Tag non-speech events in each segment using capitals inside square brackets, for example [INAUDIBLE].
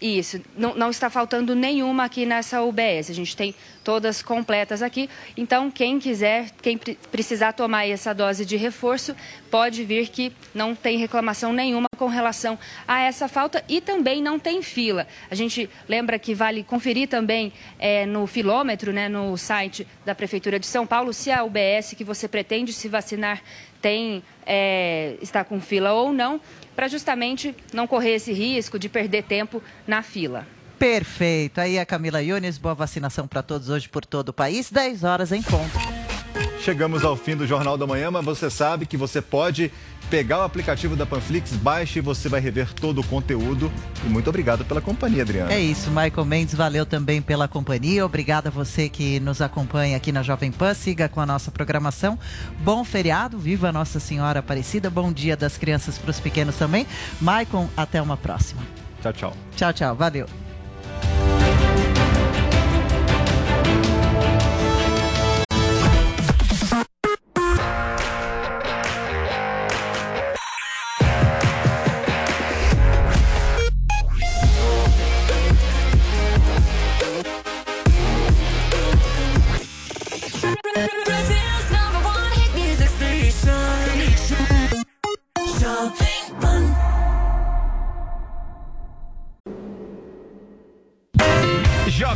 Isso, não, não, está faltando nenhuma aqui nessa UBS. A gente tem todas completas aqui. Então, quem quiser, quem precisar tomar essa dose de reforço, pode vir que não tem reclamação nenhuma com relação a essa falta e também não tem fila. A gente lembra que vale conferir também é, no filômetro, né, no site da Prefeitura de São Paulo, se a UBS que você pretende se vacinar tem é, está com fila ou não, para justamente não correr esse risco de perder tempo na fila. Perfeito. Aí a Camila Yunes, boa vacinação para todos hoje por todo o país, 10 horas em ponto. Chegamos ao fim do Jornal da Manhã, mas você sabe que você pode pegar o aplicativo da Panflix, baixe e você vai rever todo o conteúdo. E muito obrigado pela companhia, Adriana. É isso, Michael Mendes, valeu também pela companhia. Obrigada a você que nos acompanha aqui na Jovem Pan. Siga com a nossa programação. Bom feriado, viva Nossa Senhora Aparecida. Bom dia das crianças para os pequenos também. Michael, até uma próxima. Tchau, tchau. Tchau, tchau. Valeu.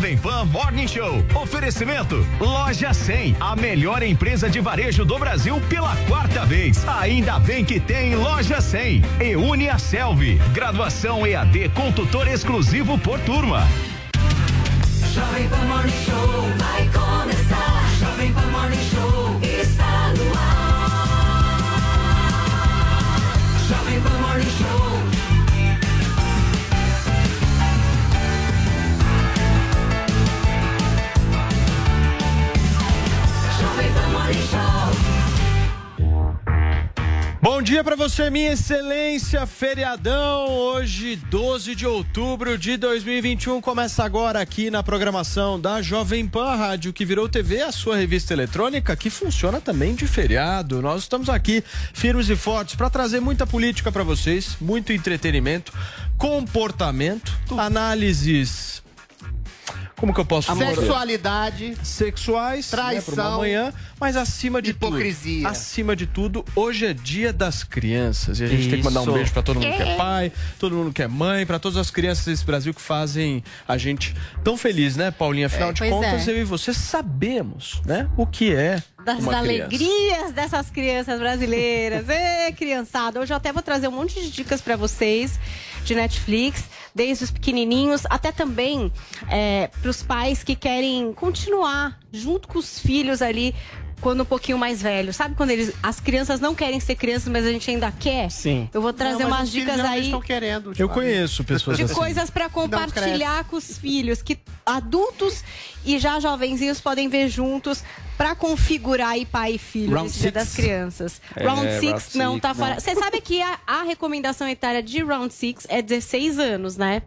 Jovem Pan Morning Show. Oferecimento Loja 100, a melhor empresa de varejo do Brasil pela quarta vez. Ainda bem que tem Loja 100. E une a Selvi. Graduação EAD com tutor exclusivo por turma. Jovem Pan Morning Show vai Bom dia para você, minha excelência. Feriadão, hoje, 12 de outubro de 2021. Começa agora aqui na programação da Jovem Pan Rádio, que virou TV, a sua revista eletrônica, que funciona também de feriado. Nós estamos aqui, firmes e fortes, para trazer muita política para vocês, muito entretenimento, comportamento, análises. Como que eu posso falar? Sexualidade. Sexuais, né, Traição. pra uma manhã, mas acima de Hipocrisia. tudo. Acima de tudo, hoje é dia das crianças. E a gente tem que mandar um Isso. beijo pra todo mundo que é É. pai, todo mundo que é mãe, pra todas as crianças desse Brasil que fazem a gente tão feliz, né, Paulinha? Afinal de Pois contas, é. eu e você sabemos, né, o que é Das uma criança. alegrias dessas crianças brasileiras. [LAUGHS] Ê, criançada. Hoje eu até vou trazer um monte de dicas pra vocês de Netflix, desde os pequenininhos até também é, para os pais que querem continuar junto com os filhos ali quando um pouquinho mais velho. Sabe quando eles, as crianças não querem ser crianças, mas a gente ainda quer? Sim. Eu vou trazer Não, mas umas dicas aí estão querendo. Eu conheço pessoas de assim. coisas pra compartilhar com os filhos, que adultos e já jovenzinhos podem ver juntos pra configurar aí pai e filho Round nesse dia six? das crianças. É, round round 6 não six, tá fora. Você sabe que a, a recomendação etária de Round 6 é 16 anos, né?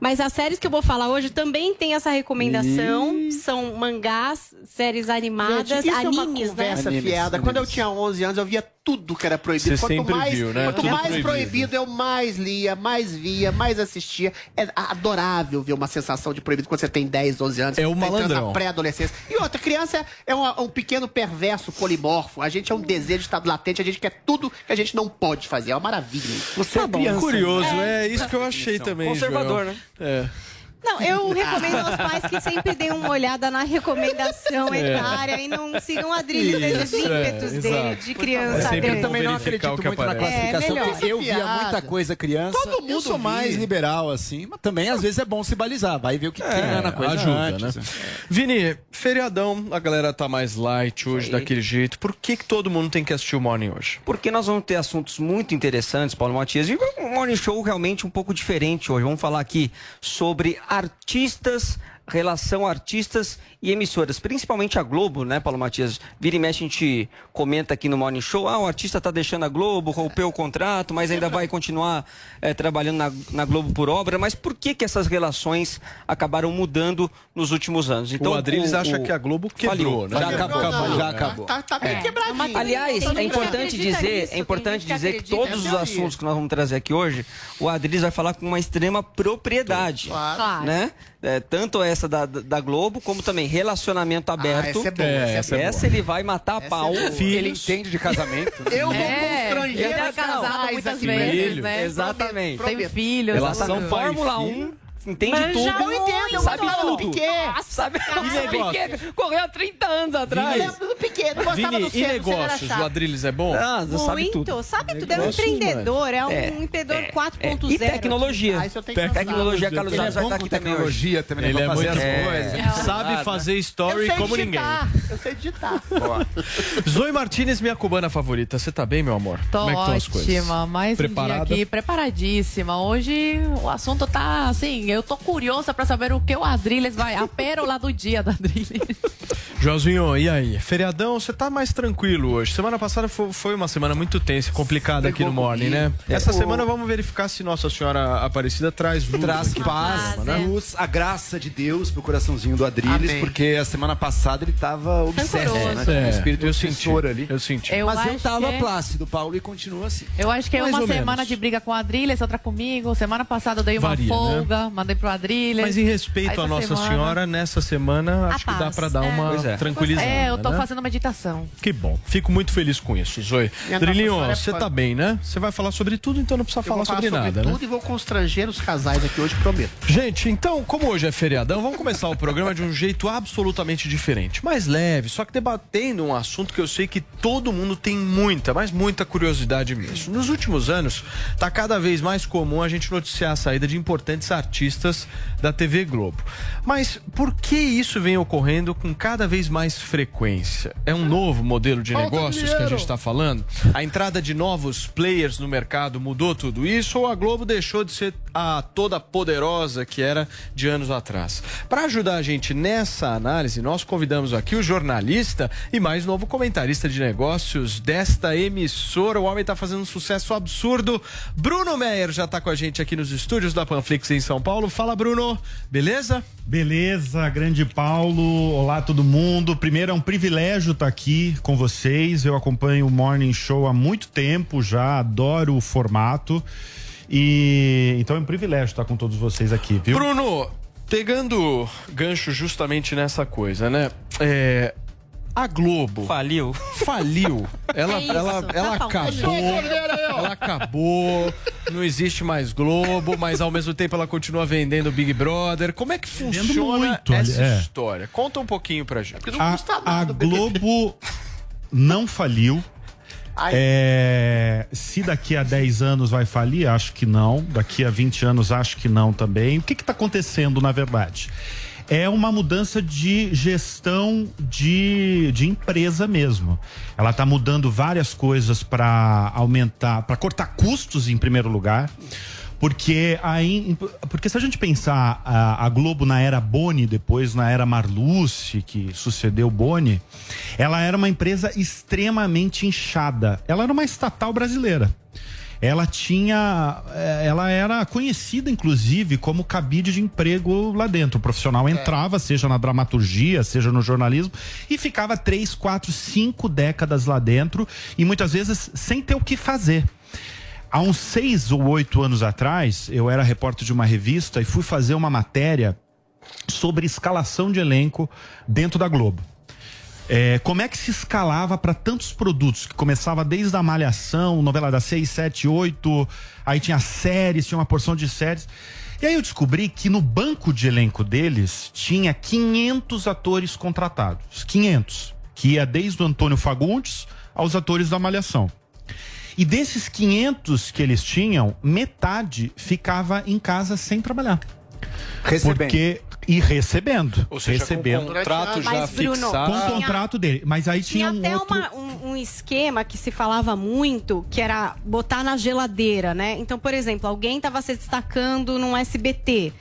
Mas as séries que eu vou falar hoje também tem essa recomendação. São mangás, séries animadas, Gente, isso animes, é uma conversa né? fiada. Quando eu tinha 11 anos, eu via tudo que era proibido. Você quanto mais, viu, né? quanto Tudo mais proibido. proibido. eu mais lia, mais via, mais assistia. É adorável ver uma sensação de proibido quando você tem 10, 12 anos. É o tá entrando malandrão. na pré-adolescência. E outra, criança é um, um pequeno perverso polimorfo. A gente é um desejo de estado latente, a gente quer tudo que a gente não pode fazer. É uma maravilha. Você é criança. Curioso, é, isso que eu achei também, Conservador, Joel. né? É. Não, eu [LAUGHS] recomendo aos pais que sempre deem uma olhada na recomendação É. etária e não sigam a Adriles nesses Isso, é, ímpetos dele exato. de É criança dele. bom também não acredito muito na aparece. classificação, É, porque eu via muita coisa criança. Todo eu mundo sou mais via. liberal, assim, mas também às vezes é bom se balizar. Vai ver o que tem na coisa ajuda, antes. né? Vini, feriadão, a galera tá mais light hoje, daquele jeito. Por que, que todo mundo tem que assistir o Morning hoje? Porque nós vamos ter assuntos muito interessantes, Paulo Matias, e um morning show realmente um pouco diferente hoje. Vamos falar aqui sobre artistas, relação artistas e emissoras, principalmente a Globo, né, Paulo Matias? Vira e mexe a gente comenta aqui no Morning Show, ah, o artista tá deixando a Globo, rompeu o contrato, mas ainda vai continuar eh, trabalhando na, na Globo por obra. Mas por que que essas relações acabaram mudando nos últimos anos? o Adriles acha que a Globo quebrou, né? Já acabou, não. já É. acabou. Tá, tá bem É. quebradinho. Aliás, é importante dizer, nisso, é importante dizer que todos É os assuntos que nós vamos trazer aqui hoje, o Adriles vai falar com uma extrema propriedade, Claro. né? É, tanto essa da, da Globo, como também relacionamento aberto. essa é boa, essa é essa, boa. ele vai matar a pau. Ele entende de casamento. [LAUGHS] Eu vou É, constranger ele é as casado muitas vezes, né? Exatamente. Tem filhos, Relação Fórmula 1, entende Mas tudo. já eu entendo, eu sabe gosto do tudo. Piquet. Sabe E negócio? Piquet correu há 30 anos atrás. Eu lembro do Piquet, não gostava Vini, do e Senna, era negócios? O Adriles é bom? Ah, sabe Muito, tudo. sabe tudo. É um Negócios, empreendedor, é um É, empreendedor é, 4.0. E tecnologia. Ah, isso eu tenho que. Tecnologia, Carlos é Alves vai estar aqui tecnologia também? Ele é fazer muito as coisas. Sabe fazer story como ninguém. digitar, eu sei digitar. [LAUGHS] Zoe Martinez, minha cubana favorita. Você tá bem, meu amor? Tô Como é que estão as coisas? ótima, mais um Preparada? dia aqui, preparadíssima. Hoje o assunto tá assim, eu tô curiosa pra saber o que o Adriles vai, a pérola do dia da Adriles. Joãozinho, e aí? Feriadão, você tá mais tranquilo hoje. Semana passada fo- foi uma semana muito tensa e complicada aqui no Morning, né? Essa semana vamos verificar se Nossa Senhora Aparecida traz luz. Traz paz, programa, né? luz, a graça de Deus pro coraçãozinho do Adriles, Amém. porque a semana passada ele tava obsesso, né? Tinha um É, espírito eu senti, ali. eu senti. Eu Mas eu tava que- plácido, Paulo, e continua assim. Eu acho que é Mais uma semana menos. de briga com o Adriles, outra comigo. Semana passada eu dei uma Varia, né? Mandei pro Adriles. Mas em respeito à Nossa semana- Senhora, nessa semana acho que dá paz, pra dar é. uma é. tranquilizada. É, eu tô né? fazendo meditação. Que bom. Fico muito feliz com isso, Zoe. A Drilinho, Nossa Senhora é você fã. tá bem, né? Você vai falar sobre tudo, então não precisa Eu falar vou falar sobre sobre nada, né? tudo e vou constranger os casais aqui hoje, prometo. Gente, então, como hoje é feriadão, vamos começar o programa de um jeito absolutamente diferente. Mais leve, só que debatendo um assunto que eu sei que todo mundo tem muita, mas muita curiosidade mesmo. Nos últimos anos, tá cada vez mais comum a gente noticiar a saída de importantes artistas da TV Globo. Mas por que isso vem ocorrendo com cada vez mais frequência? É um novo modelo de Falta negócios que a gente está falando? A entrada de novos players no mercado mudou tudo isso ou a Globo deixou de ser a toda poderosa que era de anos atrás? Para ajudar a gente nessa análise, nós convidamos aqui o jornalista e mais novo comentarista de negócios desta emissora. O homem está fazendo um sucesso absurdo. Bruno Meyer já está com a gente aqui nos estúdios da Panflix em São Paulo. Fala, Bruno. Beleza? Beleza, grande Paulo. Olá, todo mundo. Primeiro, é um privilégio estar aqui com vocês. Eu acompanho o Morning Show há muito tempo já, adoro o formato. E então é um privilégio estar com todos vocês aqui, viu? Bruno, pegando gancho justamente nessa coisa, né? É, a Globo Faliu. faliu. [LAUGHS] Ela, É ela, tá ela faltando. acabou. Ela acabou. Não existe mais Globo, mas ao mesmo tempo ela continua vendendo Big Brother. Como é que funciona muito, essa é. história? Conta um pouquinho pra gente. A, a Globo não faliu. É, se daqui a 10 anos vai falir, acho que não. Daqui a 20 anos, acho que não também. O que está acontecendo, na verdade? É uma mudança de gestão de, de empresa mesmo. Ela está mudando várias coisas para aumentar, para cortar custos em primeiro lugar. Porque, aí, porque se a gente pensar a, a Globo na era Boni, depois na era Marluce, que sucedeu Boni, ela era uma empresa extremamente inchada. Ela era uma estatal brasileira. Ela tinha. eh, Ela era conhecida, inclusive, como cabide de emprego lá dentro. O profissional entrava, seja na dramaturgia, seja no jornalismo, e ficava três, quatro, cinco décadas lá dentro, e muitas vezes sem ter o que fazer. Há uns seis ou oito anos atrás, eu era repórter de uma revista e fui fazer uma matéria sobre escalação de elenco dentro da Globo. É, como é que se escalava para tantos produtos? Que começava desde a Malhação, novela das 6, 7, 8, aí tinha séries, tinha uma porção de séries. E aí eu descobri que no banco de elenco deles tinha 500 atores contratados. 500. Que ia desde o Antônio Fagundes aos atores da Malhação. E desses 500 que eles tinham, metade ficava em casa sem trabalhar. Recebendo. Porque e recebendo. Ou seja, com recebendo. contrato já Mas, Bruno, Com o contrato dele. Mas aí tinha, Tinha um até outro. uma- um, um esquema que se falava muito, que era botar na geladeira, né? Então, por exemplo, alguém estava se destacando num SBT.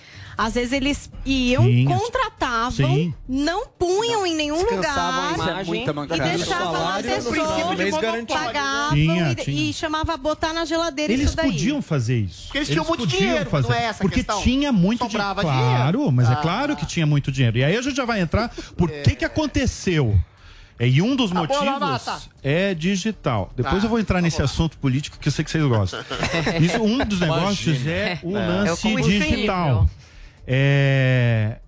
Às vezes eles iam, Tinha. contratavam, Sim. não punham em nenhum a lugar imagem. É e deixavam a pessoa, pagavam Tinha, e, tinha. e chamava botar na geladeira Eles isso daí. podiam fazer isso. Porque eles tinham muito dinheiro, não é essa a Porque questão? tinha muito Sobrava dinheiro. Claro, mas é Ah. claro que tinha muito dinheiro. E aí a gente já vai entrar por que que aconteceu. É, E um dos Tá motivos é digital. Depois Tá, eu vou entrar nesse assunto político que eu sei que vocês gostam. [LAUGHS] Isso, um dos negócios Imagina. é o É. lance É digital. É,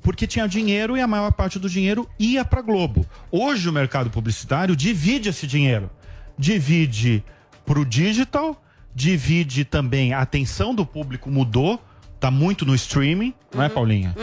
porque tinha dinheiro e a maior parte do dinheiro ia para Globo. Hoje o mercado publicitário divide esse dinheiro. Divide para o digital, divide também a atenção do público mudou, tá muito no streaming, não é, Paulinha?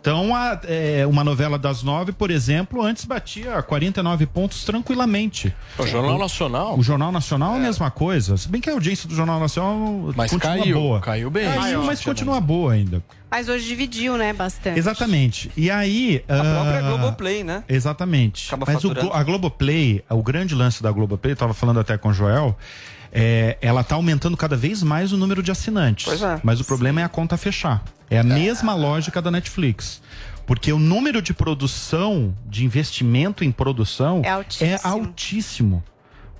Então, a- é, uma novela das nove, por exemplo, antes batia 49 pontos tranquilamente. O Jornal Nacional. O Jornal Nacional é a mesma coisa. Se bem que a audiência do Jornal Nacional Mas continua caiu, boa. caiu bem. Caiu, Caiu, mas continua boa ainda. Mas hoje dividiu, né, bastante. Exatamente. E aí. A própria ah, Globoplay, né? Exatamente. Acaba Mas o, faturando. A Globoplay, o grande lance da Globoplay, eu tava falando até com o Joel, é, ela tá aumentando cada vez mais o número de assinantes. Pois é. Mas o problema é a conta fechar. É a mesma lógica da Netflix. Porque o número de produção, de investimento em produção, É altíssimo. é altíssimo.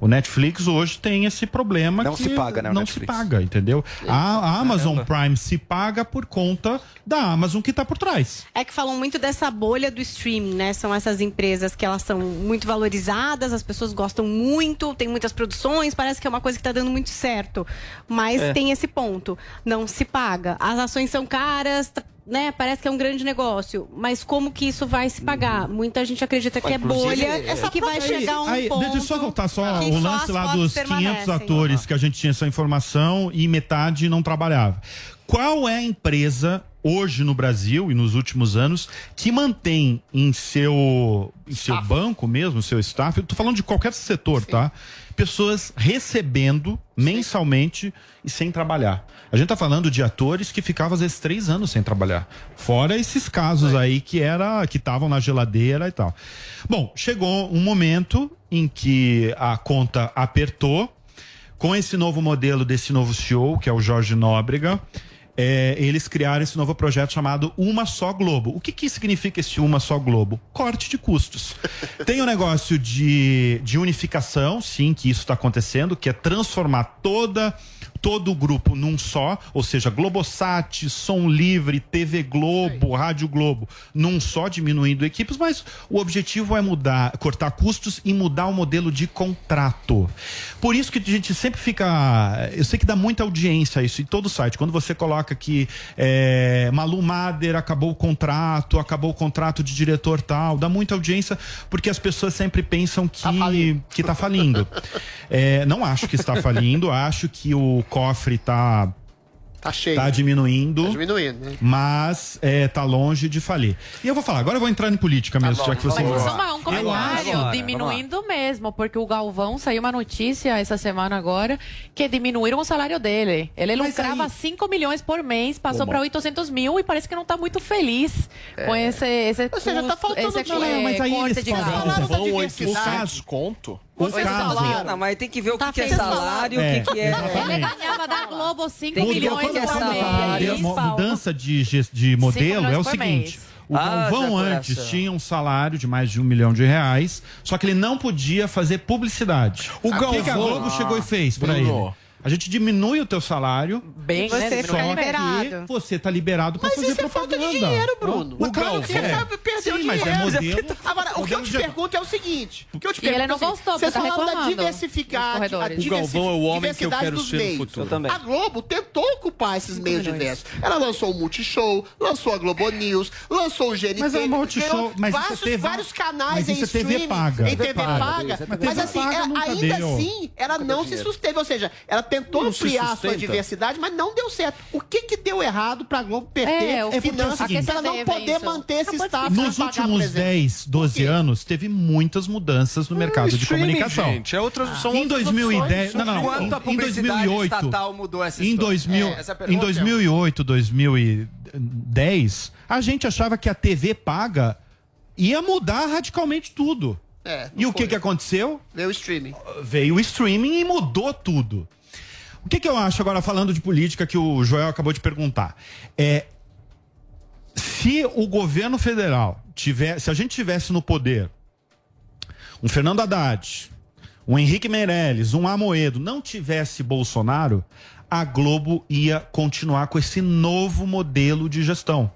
O Netflix hoje tem esse problema Não que se paga, né, Não Netflix. se paga, entendeu? A, a Amazon Prime se paga por conta da Amazon que tá por trás. É que falam muito dessa bolha do streaming, né? São essas empresas que elas são muito valorizadas, as pessoas gostam muito, tem muitas produções, parece que é uma coisa que tá dando muito certo. Mas É. tem esse ponto, não se paga. As ações são caras, né? Parece que é um grande negócio, mas como que isso vai se pagar? Muita gente acredita que é bolha é- e que vai chegar um Aí, ponto. Deixa eu só voltar só o lance lá dos 500 permanecem. atores que a gente tinha essa informação e metade não trabalhava. Qual é a empresa hoje no Brasil e nos últimos anos que mantém em seu, em seu banco mesmo, seu staff, eu tô falando de qualquer setor, tá? Pessoas recebendo mensalmente e sem trabalhar. A gente tá falando de atores que ficavam às vezes três anos sem trabalhar. Fora esses casos aí que era que estavam na geladeira e tal. Bom, chegou um momento em que a conta apertou com esse novo modelo desse novo CEO, que é o Jorge Nóbrega. É, eles criaram esse novo projeto chamado Uma Só Globo. O que, que significa esse Uma Só Globo? Corte de custos. [LAUGHS] Tem o negócio de, de unificação, sim, que isso está acontecendo, que é transformar toda todo o grupo num só, ou seja, Globosat, Som Livre, TV Globo, Rádio Globo, num só, diminuindo equipes, mas o objetivo é mudar, cortar custos e mudar o modelo de contrato. Por isso que a gente sempre fica. Eu sei que dá muita audiência isso em todo site. Quando você coloca que é, Malu Mader acabou o contrato, acabou o contrato de diretor tal, dá muita audiência, porque as pessoas sempre pensam que que tá falindo. É, [LAUGHS] não acho que está falindo, acho que o cofre tá Tá cheio. tá diminuindo. Tá diminuindo, né? Mas é, tá longe de falir. E eu vou falar, agora eu vou entrar em política mesmo, já que você Mas só um comentário Agora, diminuindo mesmo, porque o Galvão saiu uma notícia essa semana agora que diminuíram o salário dele. Ele Mas lucrava aí- 5 milhões por mês, passou para 800 mil e parece que não tá muito feliz com esse, esse, Ou seja, tá faltando esse dinheiro. é, Mas aí corte eles de falam, Vão diversidade. 800 conto? O Vocês caso. falaram. Não, mas tem que ver o Tá que, que é salário, É, o que, que é. Ele ganhava da Globo 5 Tem que ver milhões é por salário. mês. Paulo. mudança de, de modelo é o seguinte. mês. O Ah, Galvão antes tinha um salário de mais de um milhão de reais, só que ele não podia fazer publicidade. O O que, que a Galvão- Globo chegou e fez Bruno. ele? A gente diminui o teu salário. Bem, Você né? fica Só liberado. você tá liberado pra Mas fazer isso é falta propaganda. de dinheiro, Bruno. O Mas claro que Galvão. você perdeu Sim, mas é dinheiro. modelo. Agora, o que eu te de- pergunto é o seguinte. O que eu te E ele pergunto não é o seguinte, gostou, Vocês porque tá falaram da diversificar, O Galvão é o homem que eu diversidade quero dos ser no meios. futuro. Também. A Globo tentou ocupar esses meios diversos. Ela lançou o Multishow, lançou a Globo News, lançou o GNT. Mas é um Multishow, mas isso vários, é TV vários canais mas em é TV streaming, paga. Em TV paga. Mas Mas, assim, ainda assim, ela não se susteve. Ou seja, ela tentou Não ampliar a sua diversidade, mas não deu certo. O que que deu errado pra Globo perder É, é finanças seguinte- pra ela não poder vem manter esse isso. status? Nos pagar, últimos exemplo? 10, 12 anos, teve muitas mudanças no mercado de comunicação. gente, é outras- são em outras 2010, não, opções. não, Quanto a em publicidade 2008, estatal mudou essa em, história? 2000, É, essa é em pergunta. 2008, 2010, a gente achava que a TV paga ia mudar radicalmente tudo. É, E o que, que aconteceu? Veio o streaming. Veio o streaming e mudou tudo. O que, que eu acho agora falando de política que o Joel acabou de perguntar? É se o governo federal tiver, se a gente tivesse no poder um Fernando Haddad, um Henrique Meirelles, um Amoedo, não tivesse Bolsonaro, a Globo ia continuar com esse novo modelo de gestão,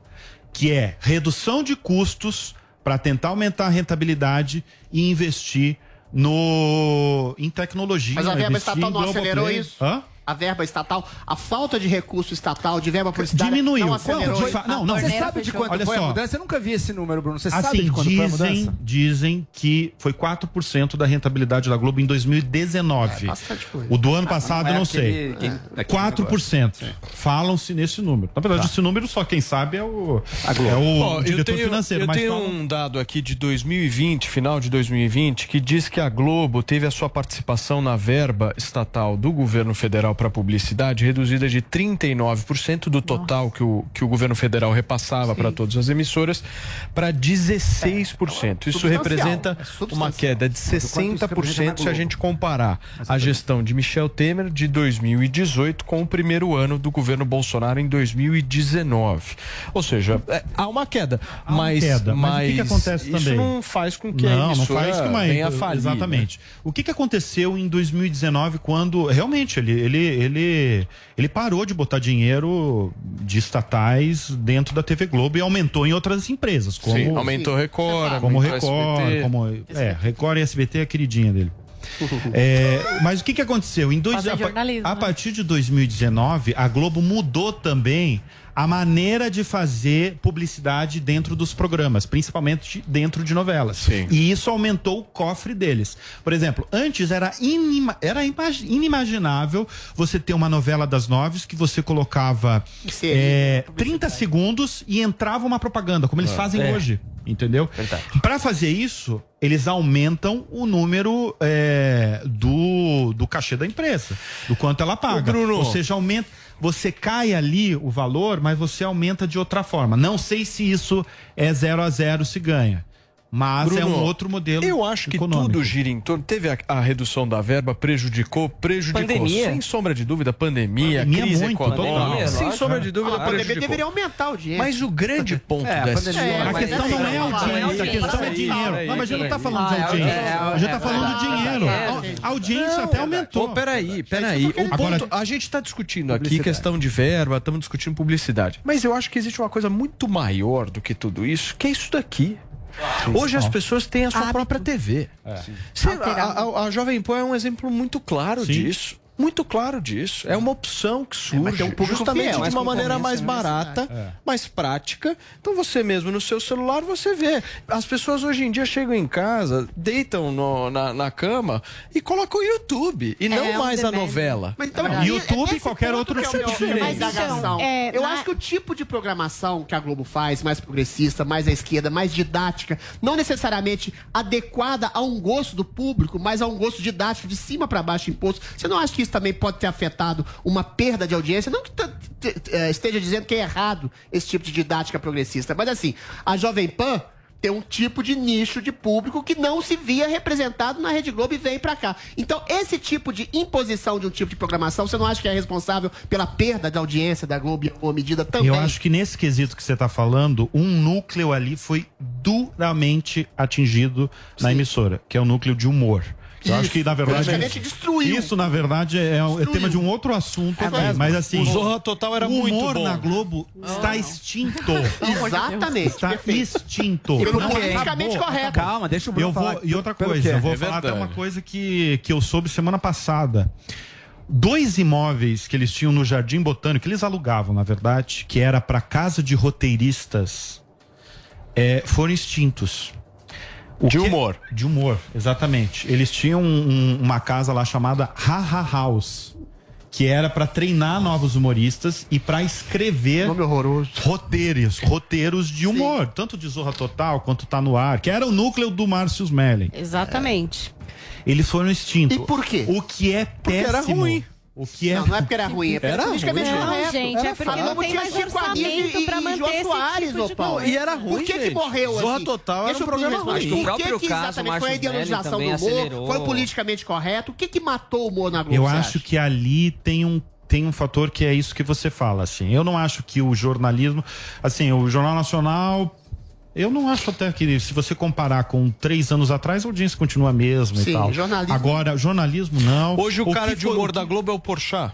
que é redução de custos para tentar aumentar a rentabilidade e investir no em tecnologia. Mas a verba estatal não acelerou isso? Hã? A verba estatal, a falta de recurso estatal, de verba publicitária, Diminuiu. não acelerou Quanto? isso? Não, não. Você sabe de quanto Olha foi só. a mudança? Eu nunca vi esse número, Bruno. Você sabe Assim, de quanto foi a dizem, mudança? dizem que foi 4% da rentabilidade da Globo em 2019. É bastante coisa. o do ano passado, não é eu não sei. aquele- quem- aquele 4%. Falam-se nesse número. Na verdade, esse número só quem sabe é o, é o eu diretor tenho, financeiro. eu mas tenho falam- um dado aqui de 2020, final de 2020, que diz que a Globo teve a sua participação na verba estatal do governo federal para publicidade reduzida de 39% do total que o, que o governo federal repassava para todas as emissoras para 16%. Isso substancial, representa é uma queda de 60% se a gente comparar a gestão de Michel Temer de 2018 com o primeiro ano do governo Bolsonaro em 2019. Ou seja, é, há uma queda, Há uma mas, queda, mas o que que acontece isso também? não faz com que a não, não emissora faz que uma venha a falir. Exatamente. O que, que aconteceu em 2019 quando realmente ele, ele, ele, ele parou de botar dinheiro de estatais dentro da TV Globo e aumentou em outras empresas, como Sim, aumentou Record, como aumentou Record, SBT. como é, Record e SBT é a queridinha dele. [LAUGHS] É, mas o que, que aconteceu? Em dois, a, a né? partir de 2019, a Globo mudou também a maneira de fazer publicidade dentro dos programas, principalmente dentro de novelas. Sim. E isso aumentou o cofre deles. Por exemplo, antes era, inima- era imag- inimaginável você ter uma novela das nove que você colocava é, 30 segundos e entrava uma propaganda, como eles fazem É. hoje. Entendeu? Verdade. Para fazer isso, eles aumentam o número é, do, do cachê da empresa, do quanto ela paga. Ô, Bruno. Ou seja, aumenta. Você cai ali o valor, mas você aumenta de outra forma. Não sei se isso é zero a zero se ganha. Mas é Bruno, um outro modelo. Eu acho que econômico. tudo gira em torno. Teve a, a redução da verba, prejudicou, prejudicou. Pandemia. Sem sombra de dúvida, pandemia, Pandemia crise muito, econômica. total. sem Lógico. sombra de dúvida, a pandemia prejudicou. deveria aumentar a audiência. Mas o grande ponto É, a dessa pandemia- história. A Mas questão é não é audiência, a questão é Peraí, dinheiro. Não, mas a gente não tá peraí. falando de Ah, é, audiência. é, é, A gente tá é falando de dinheiro. é. A audiência até Pô, aumentou. peraí, peraí. O a gente está discutindo aqui questão de verba, estamos discutindo publicidade. Mas eu acho que existe uma coisa muito maior do que tudo isso, que é isso daqui. Hoje as pessoas têm a sua própria TV. Cê- a, Alterado. a- a Jovem Pan é um exemplo muito claro Sim. disso. Muito claro disso. É uma opção que surge mas tem um público justamente fiel, de uma maneira mais barata, É. mais prática. Então você mesmo no seu celular você vê. As pessoas hoje em dia chegam em casa, deitam no- na, na cama e colocam o YouTube e não É, mais a demério. novela. Mas então, e- YouTube e qualquer outro é tipo de. Então, é, eu acho que o tipo de programação que a Globo faz, mais progressista, mais à esquerda, mais didática, não necessariamente adequada a um gosto do público, mas a um gosto didático de cima para baixo imposto. Você não acha que isso também pode ter afetado uma perda de audiência? Não que eh, esteja dizendo que é errado esse tipo de didática progressista, mas assim, a Jovem Pan tem um tipo de nicho de público que não se via representado na Rede Globo e vem pra cá. Então, esse tipo de imposição de um tipo de programação, você não acha que é responsável pela perda da audiência da Globo em alguma medida também? Eu acho que nesse quesito que você está falando, um núcleo ali foi duramente atingido na emissora, que é o núcleo de humor. Eu acho que, na verdade. Praticamente destruiu. Isso, na verdade, é, é tema de um outro assunto. É aqui, mas assim. O Zorra Total era o muito humor bom. na Globo está extinto. Exatamente. Está extinto. Pelo Não politicamente acabou. correto. Calma, deixa o Bruno Eu vou, falar. e outra coisa, eu vou É falar até uma coisa que, que eu soube semana passada. Dois imóveis que eles tinham no Jardim Botânico, que eles alugavam, na verdade, que era para casa de roteiristas, é, foram extintos. De humor. De humor, exatamente. Eles tinham um- uma casa lá chamada Haha House, que era para treinar novos humoristas e para escrever roteiros, roteiros de humor, tanto de Zorra Total quanto Tá no Ar, que era o núcleo do Márcio Smelling. Exatamente. Eles foram extintos. E por quê? O que é péssimo. era ruim. O que é Não, não é porque era ruim, é porque era politicamente ruim. correto. Não, gente, é porque Era não tem mais Chico orçamento e- pra manter esse Soares, tipo de Paulo. E era Por ruim, que que gente. morreu assim? Zorra Total era Deixa um programa ruim. Por O próprio que que caso, exatamente foi a ideologização do humor? acelerou. Foi politicamente correto? O que que matou o humor na Globo? Eu acho acha? que ali tem um tem um fator que é isso que você fala, assim. Eu não acho que o jornalismo, assim, o Jornal Nacional, eu não acho até que se você comparar com três anos atrás, a audiência continua a mesma Sim, e tal. jornalismo- Agora, jornalismo não. Hoje o, que cara de foi- humor da Globo é o Porchat.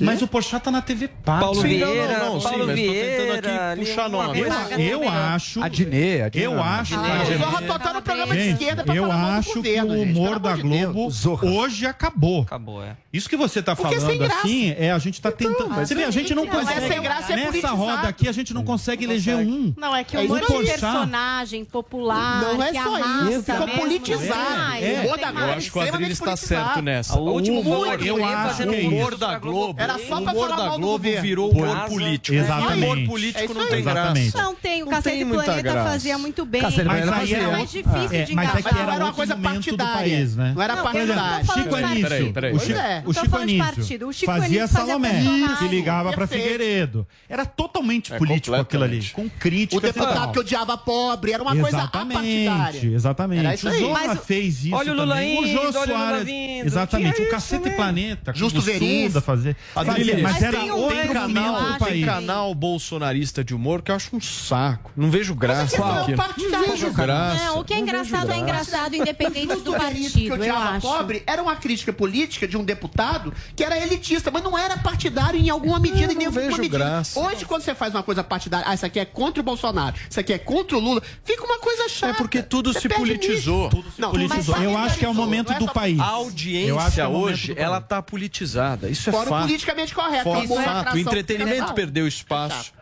Mas o Porchat tá na TV Paga. Paulo Sim, Vieira, não, não, não, sim, Paulo mas tô Vieira, tentando aqui puxar nome. Eu, eu acho. A Dinê, a Dinê Eu acho. Ah, o Zorra Total era um programa de esquerda pra eu falar acho governo, que o humor da. Globo hoje acabou. Acabou, é. Isso que você tá Porque é falando assim, é a gente tá tentando. mas você vê, a é- gente não mas é consegue. sem graça, é Nessa roda aqui a gente não consegue eleger um. Não, é que o É humor O Porchat- personagem popular, Não é só isso, ficou politizado. É. não Humor da Eu mais. acho que o Adriles está certo nessa. O último humor, eu acho fazendo que o humor da Globo. Era só o pra humor falar da mal do Globo governo. virou humor político. Exatamente. Humor É político isso não tem Exatamente. graça. Não tem, o Cacete Planeta graça. fazia muito bem. Cacete Mas Planeta aí era mais difícil é, de mas é engajar. que era Era uma coisa partidária. país, né? Não era falando Chico de Anísio. O. Chico, É. o Anísio partido. O Chico fazia Salomé, que ligava pra. Figueiredo. Era totalmente É, político aquilo ali, com O crítica deputado que odiava pobre, era uma coisa apartidária. exatamente. O Mas o- fez isso Olha o Lula também. indo, o Jô olha o Lula Soares, vindo. exatamente. O Cacete também. Planeta, com Justo o Veriz. fazer. Adriles, mas Mas era tem um canal, do Tem canal bolsonarista de humor que eu acho um saco. Não vejo graça Qual? naquilo. Partidário. Não vejo graça. Não, o que é Não engraçado é graça. engraçado independente do partido, que eu acho. pobre, era uma crítica política de um deputado que era elitista, mas não era partidário em alguma medida, em não nenhuma vejo medida. graça. Hoje, quando você faz uma coisa partidária, ah, isso aqui é contra o Bolsonaro, isso aqui é contra o Lula, fica uma coisa chata. É porque tudo Você se politizou. Tudo se Não, politizou. mas Eu acho que é o não momento é do país. A Eu audiência é hoje, ela tá politizada. Isso é fato. Politicamente correto. É fato. O atração entretenimento perdeu espaço.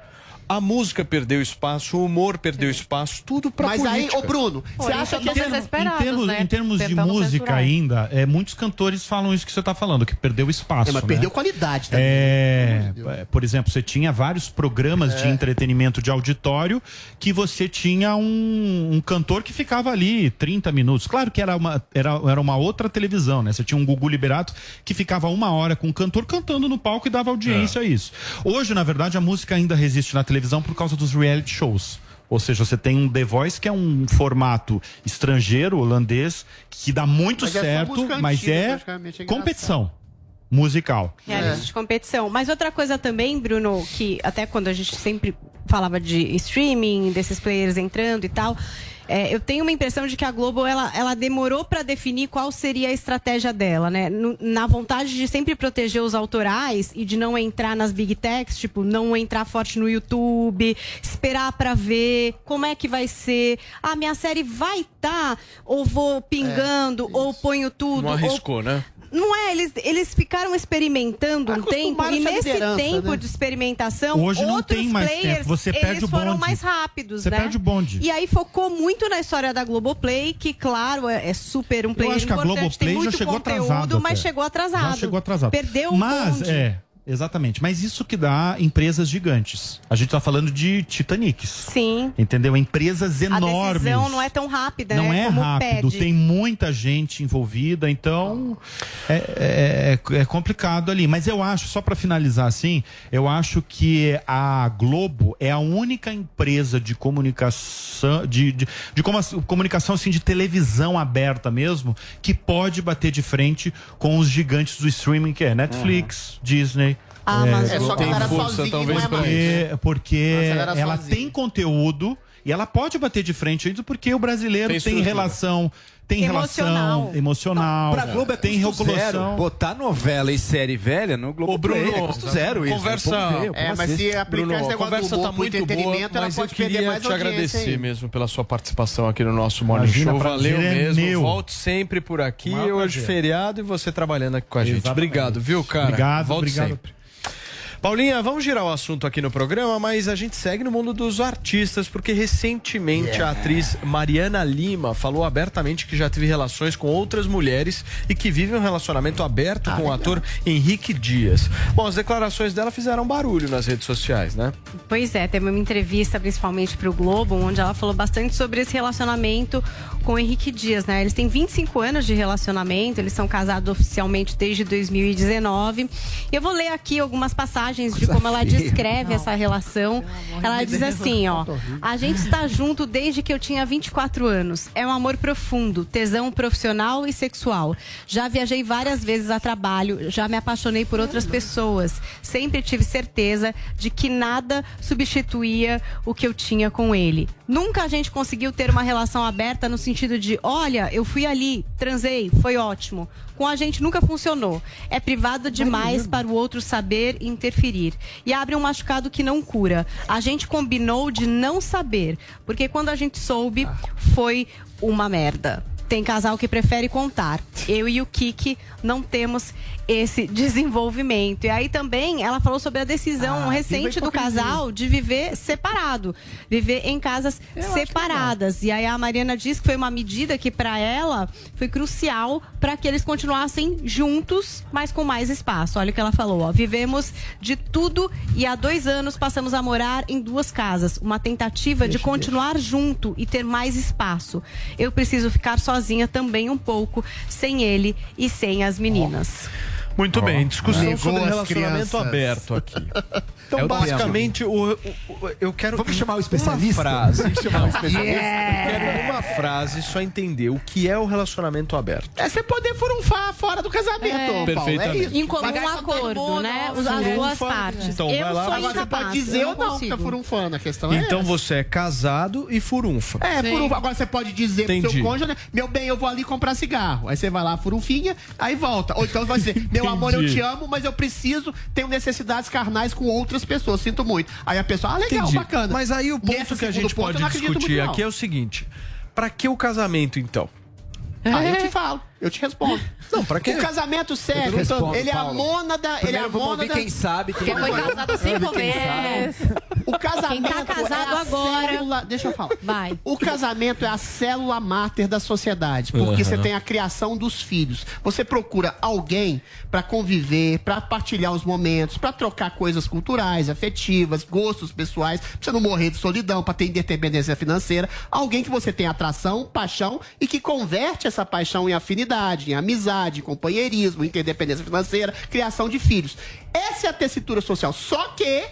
A música perdeu espaço, o humor perdeu espaço, tudo pra Mas política. aí, ô Bruno, você acha que esse- desesperados, em termos, né? em termos de música censurar. ainda, é, muitos cantores falam isso que você está falando, que perdeu espaço. É, mas né? perdeu qualidade também. É, é, por exemplo, você tinha vários programas de entretenimento de auditório que você tinha um, um cantor que ficava ali 30 minutos. Claro que era uma, era, era uma outra televisão, né? Você tinha um Gugu Liberato que ficava uma hora com o cantor cantando no palco e dava audiência a isso. Hoje, na verdade, a música ainda resiste na televisão por causa dos reality shows. Ou seja, você tem um The Voice que é um formato estrangeiro, holandês, que dá muito Mas é certo, música mas antiga, é é competição musical. Reality de competição. Mas outra coisa também, Bruno, que até quando a gente sempre falava de streaming, desses players entrando e tal, é, eu tenho uma impressão de que a Globo ela, ela demorou para definir qual seria a estratégia dela, né? No- na vontade de sempre proteger os autorais e de não entrar nas big techs, tipo, não entrar forte no YouTube, esperar para ver como é que vai ser. Ah, minha série vai estar ou vou pingando ou ponho tudo Não ou arriscou, né? Não é, eles, eles ficaram experimentando um tempo e nesse liderança, tempo né? de experimentação, Hoje não outros tem mais players, tempo, você eles perde o foram bonde. mais rápidos, Você né? perde o bonde. E aí focou muito na história da Globoplay, que claro, é, é super um player acho que a importante, Globoplay tem já muito chegou conteúdo, atrasado mas até. chegou atrasado. Já chegou atrasado. Perdeu o Mas, bonde. é, exatamente. Mas isso que dá empresas gigantes. A gente tá falando de Titanics. Sim. Entendeu? Empresas A enormes. decisão não é tão rápida, Não né? é como rápido, pede. tem muita gente envolvida, então é, é- é complicado ali. Mas eu acho, só para finalizar assim, eu acho que a Globo é a única empresa de comunicação, de, de, de comunicação assim, de televisão aberta mesmo, que pode bater de frente com os gigantes do streaming, que é Netflix, Disney. Amazon. É, só que ela era força, sozinha, talvez, não é mais. Porque, porque ela ela sozinha. tem conteúdo E ela pode bater de frente isso porque o brasileiro Tem tem, estrutura. relação, tem Emocional. relação emocional, Pra Globo é tem custo zero. regulação. Botar novela e série velha no Globo Ô, Bruno, Play é custo zero isso. conversa. O povo vê, o povo É, mas se aplicar Bruno, esse a negócio conversa do tá muito boa, entretenimento, ela mas pode eu perder queria mais te agradecer aí. mesmo pela sua participação aqui no nosso Morning Imagina, Show. Valeu é mesmo. meu. Volte sempre por aqui. Hoje prazer. feriado e você trabalhando aqui com a gente. Exatamente. Obrigado, viu, cara? Obrigado, Volte obrigado. sempre. Paulinha, vamos girar o assunto aqui no programa, mas a gente segue no mundo dos artistas, porque recentemente a atriz Mariana Lima falou abertamente que já teve relações com outras mulheres e que vive um relacionamento aberto com o ator Henrique Dias. Bom, as declarações dela fizeram barulho nas redes sociais, né? Pois é, teve uma entrevista principalmente para o Globo, onde ela falou bastante sobre esse relacionamento com o Henrique Dias, né? Eles têm 25 anos de relacionamento, eles são casados oficialmente desde 2019. E eu vou ler aqui algumas passagens de como ela descreve essa relação. Ela diz assim, ó. "A gente está junto desde que eu tinha 24 anos. É um amor profundo, tesão profissional e sexual. Já viajei várias vezes a trabalho, já me apaixonei por outras pessoas. Sempre tive certeza de que nada substituía o que eu tinha com ele. Nunca a gente conseguiu ter uma relação aberta no sentido de, olha, eu fui ali, transei, foi ótimo. Com a gente nunca funcionou. É privado demais para o outro saber e interferir. E abre um machucado que não cura. A gente combinou de não saber, porque quando a gente soube, foi uma merda. Tem casal que prefere contar. Eu e o Kiki não temos esse desenvolvimento. E aí também ela falou sobre a decisão Ah, recente do casal de viver separado, viver em casas separadas. E aí a Mariana diz que foi uma medida que para ela foi crucial para que eles continuassem juntos, mas com mais espaço. Olha o que ela falou, ó. Vivemos de tudo e há dois anos passamos a morar em duas casas. Uma tentativa de continuar junto e ter mais espaço. Eu preciso ficar sozinha também um pouco, sem ele e sem as meninas. Muito bem, discussão Negou sobre relacionamento aberto aqui. [LAUGHS] Então, É o basicamente, o, o- o- eu quero. Vamos chamar o especialista? Uma frase. Vamos chamar o [LAUGHS] especialista? Eu quero uma frase só entender o que é o relacionamento aberto. É você poder furunfar fora do casamento, É. Paulo. É isso. Em comum acordo, mundo, né? As duas partes. Então, eu vai lá. sou Agora você pode dizer eu ou não que consigo. tá furunfando. A questão é Então essa. você é casado e furunfa. É, furunfa. Agora você pode dizer pro Entendi. seu cônjuge, né? meu bem, eu vou ali comprar cigarro. Aí você vai lá, furunfinha, aí volta. Ou então vai dizer, [LAUGHS] meu amor, eu te amo, mas eu preciso, tenho necessidades carnais com outras pessoas, sinto muito. Aí a pessoa, ah, legal, Entendi. bacana. Mas aí o ponto Nesse que a gente ponto, pode discutir aqui é o seguinte: pra que o casamento então? Aí eu te falo, eu te respondo. Não, pra quê? O casamento sério, respondo, ele é a mônada, ele é Primeiro a mônada. quem sabe. Porque foi casado cinco vezes. O casamento Quem tá casado é a agora- célula- deixa eu falar. Vai. O casamento é a célula máter da sociedade, porque Uhum. você tem a criação dos filhos. Você procura alguém pra conviver, pra partilhar os momentos, pra trocar coisas culturais, afetivas, gostos pessoais, pra você não morrer de solidão, pra ter independência financeira. Alguém que você tem atração, paixão e que converte essa paixão em afinidade, em amizade, em companheirismo, interdependência financeira, criação de filhos. Essa é a tessitura social. Só que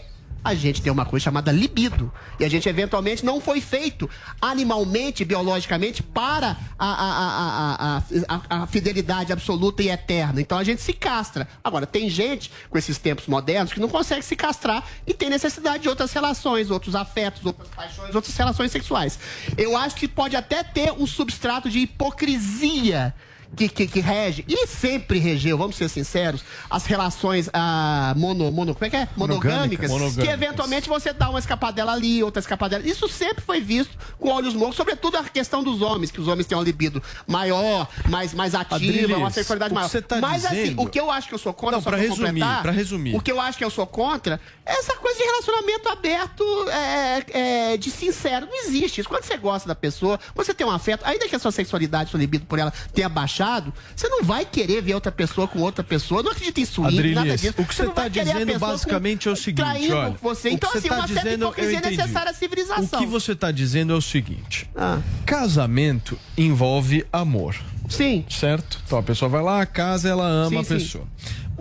a gente tem uma coisa chamada libido. E a gente eventualmente não foi feito animalmente, biologicamente, para a, a, a, a fidelidade absoluta e eterna. Então a gente se castra. Agora, tem gente com esses tempos modernos que não consegue se castrar e tem necessidade de outras relações, outros afetos, outras paixões, outras relações sexuais. Eu acho que pode até ter um substrato de hipocrisia que, que, que rege, e sempre regeu, vamos ser sinceros, as relações ah, mono, mono, como é que é? Monogâmicas, Monogâmicas. que eventualmente você dá uma escapadela ali, outra escapadela. Isso sempre foi visto com olhos mortos, sobretudo a questão dos homens, que os homens têm uma libido maior, mais, mais ativa, Adriles, uma sexualidade maior. você tá Mas assim, dizendo- o que eu acho que eu sou contra, Não, só pra pra resumir, completar, pra resumir. o que eu acho que eu sou contra é essa coisa de relacionamento aberto é, é, de sincero. Não existe isso. Quando você gosta da pessoa, quando você tem um afeto, ainda que a sua sexualidade, sua libido por ela tenha baixado, você não vai querer ver outra pessoa com outra pessoa. Não acredito em swing, nada disso. o que você está dizendo pessoa basicamente é o seguinte, traindo olha. Você. o Então, assim, tá uma certa dizendo, eu hipocrisia é necessária à civilização. O que você está dizendo é o seguinte: Ah. casamento envolve amor. Sim. Certo? Então a pessoa vai lá, casa, ela ama Sim, a sim.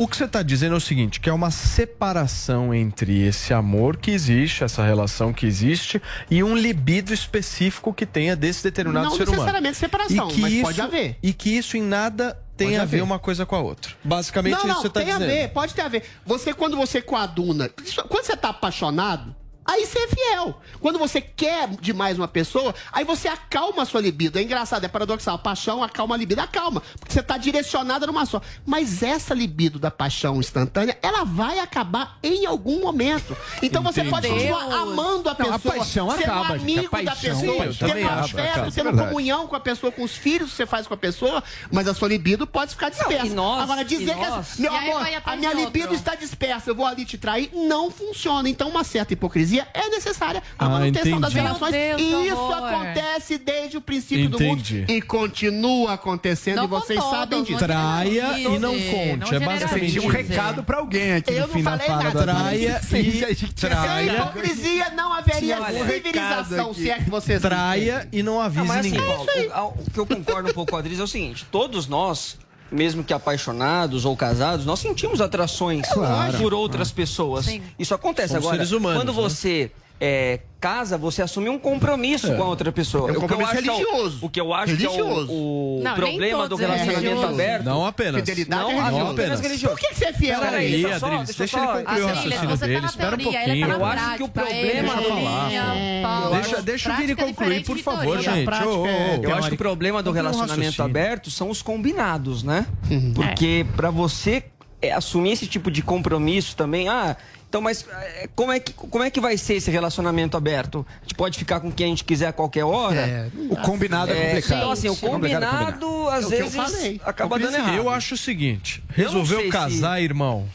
O que você está dizendo é o seguinte, que é uma separação entre esse amor que existe, essa relação que existe, e um libido específico que tenha desse determinado Não ser humano. necessariamente separação, E que mas isso, pode haver. E que isso em nada tem Pode a ver uma coisa com a outra. Basicamente não, isso não, que você está tem dizendo. a ver, pode ter a ver. Você, quando você coaduna, quando você tá apaixonado, Aí você é fiel. Quando você quer demais uma pessoa, aí você acalma a sua libido. É engraçado, é paradoxal. A paixão acalma a libido, acalma. Porque você tá direcionada numa só. Mas essa libido da paixão instantânea, ela vai acabar em algum momento. Então você pode Entendi. continuar amando a Não, a pessoa, paixão sendo acaba, gente. A amigo da paixão, pessoa, eu também tendo afeto, tendo Verdade. comunhão com a pessoa, com os filhos que você faz com a pessoa, mas a sua libido pode ficar dispersa. nós- Agora, dizer que meu amor, a minha libido outro. está dispersa, eu vou ali te trair, não funciona. Então, uma certa hipocrisia é necessária a Ah, manutenção das entendi. relações. Meu Deus, e isso horror. acontece desde o princípio Entendi. do mundo e continua acontecendo Não e vocês todos, sabem disso. não Traia e não conte. não É basicamente um recado pra alguém aqui Eu no não fim da falei fala nada. da Traia e a gente Sem traia, hipocrisia não haveria olha, civilização, se é que vocês traia e não Não, avise mas assim, ninguém. Paulo, o, o que eu concordo um pouco com a Adris é o seguinte: todos nós, mesmo que apaixonados ou casados, nós sentimos atrações por outras pessoas. Isso acontece Somos agora. seres humanos, quando né? É, casa, você assume um compromisso com a outra pessoa. É um O que eu compromisso é religioso. O que eu acho que é Religioso. o, o Não, problema do é relacionamento religioso. aberto. Não apenas. Fidelidade Não, é não religioso. apenas Por religioso. Por que você é fiel? Eu só- Adriles, deixa deixa ele concluir o raciocínio tá dele. Espera um tá pouquinho. Eu acho que o problema- ele Deixa. Deixa, o Vini concluir, por favor, gente. é-. Eu acho que o problema do relacionamento aberto são os combinados, né? Porque pra você é, assumir esse tipo de compromisso também, ah, então, mas é, como é, que, como é que vai ser esse relacionamento aberto? A gente pode ficar com quem a gente quiser a qualquer hora? O combinado é, É, complicado. então, assim, o Complicado é combinado, às É o vezes, acaba dando errado. Eu acho o seguinte: resolveu sei se- casar, irmão.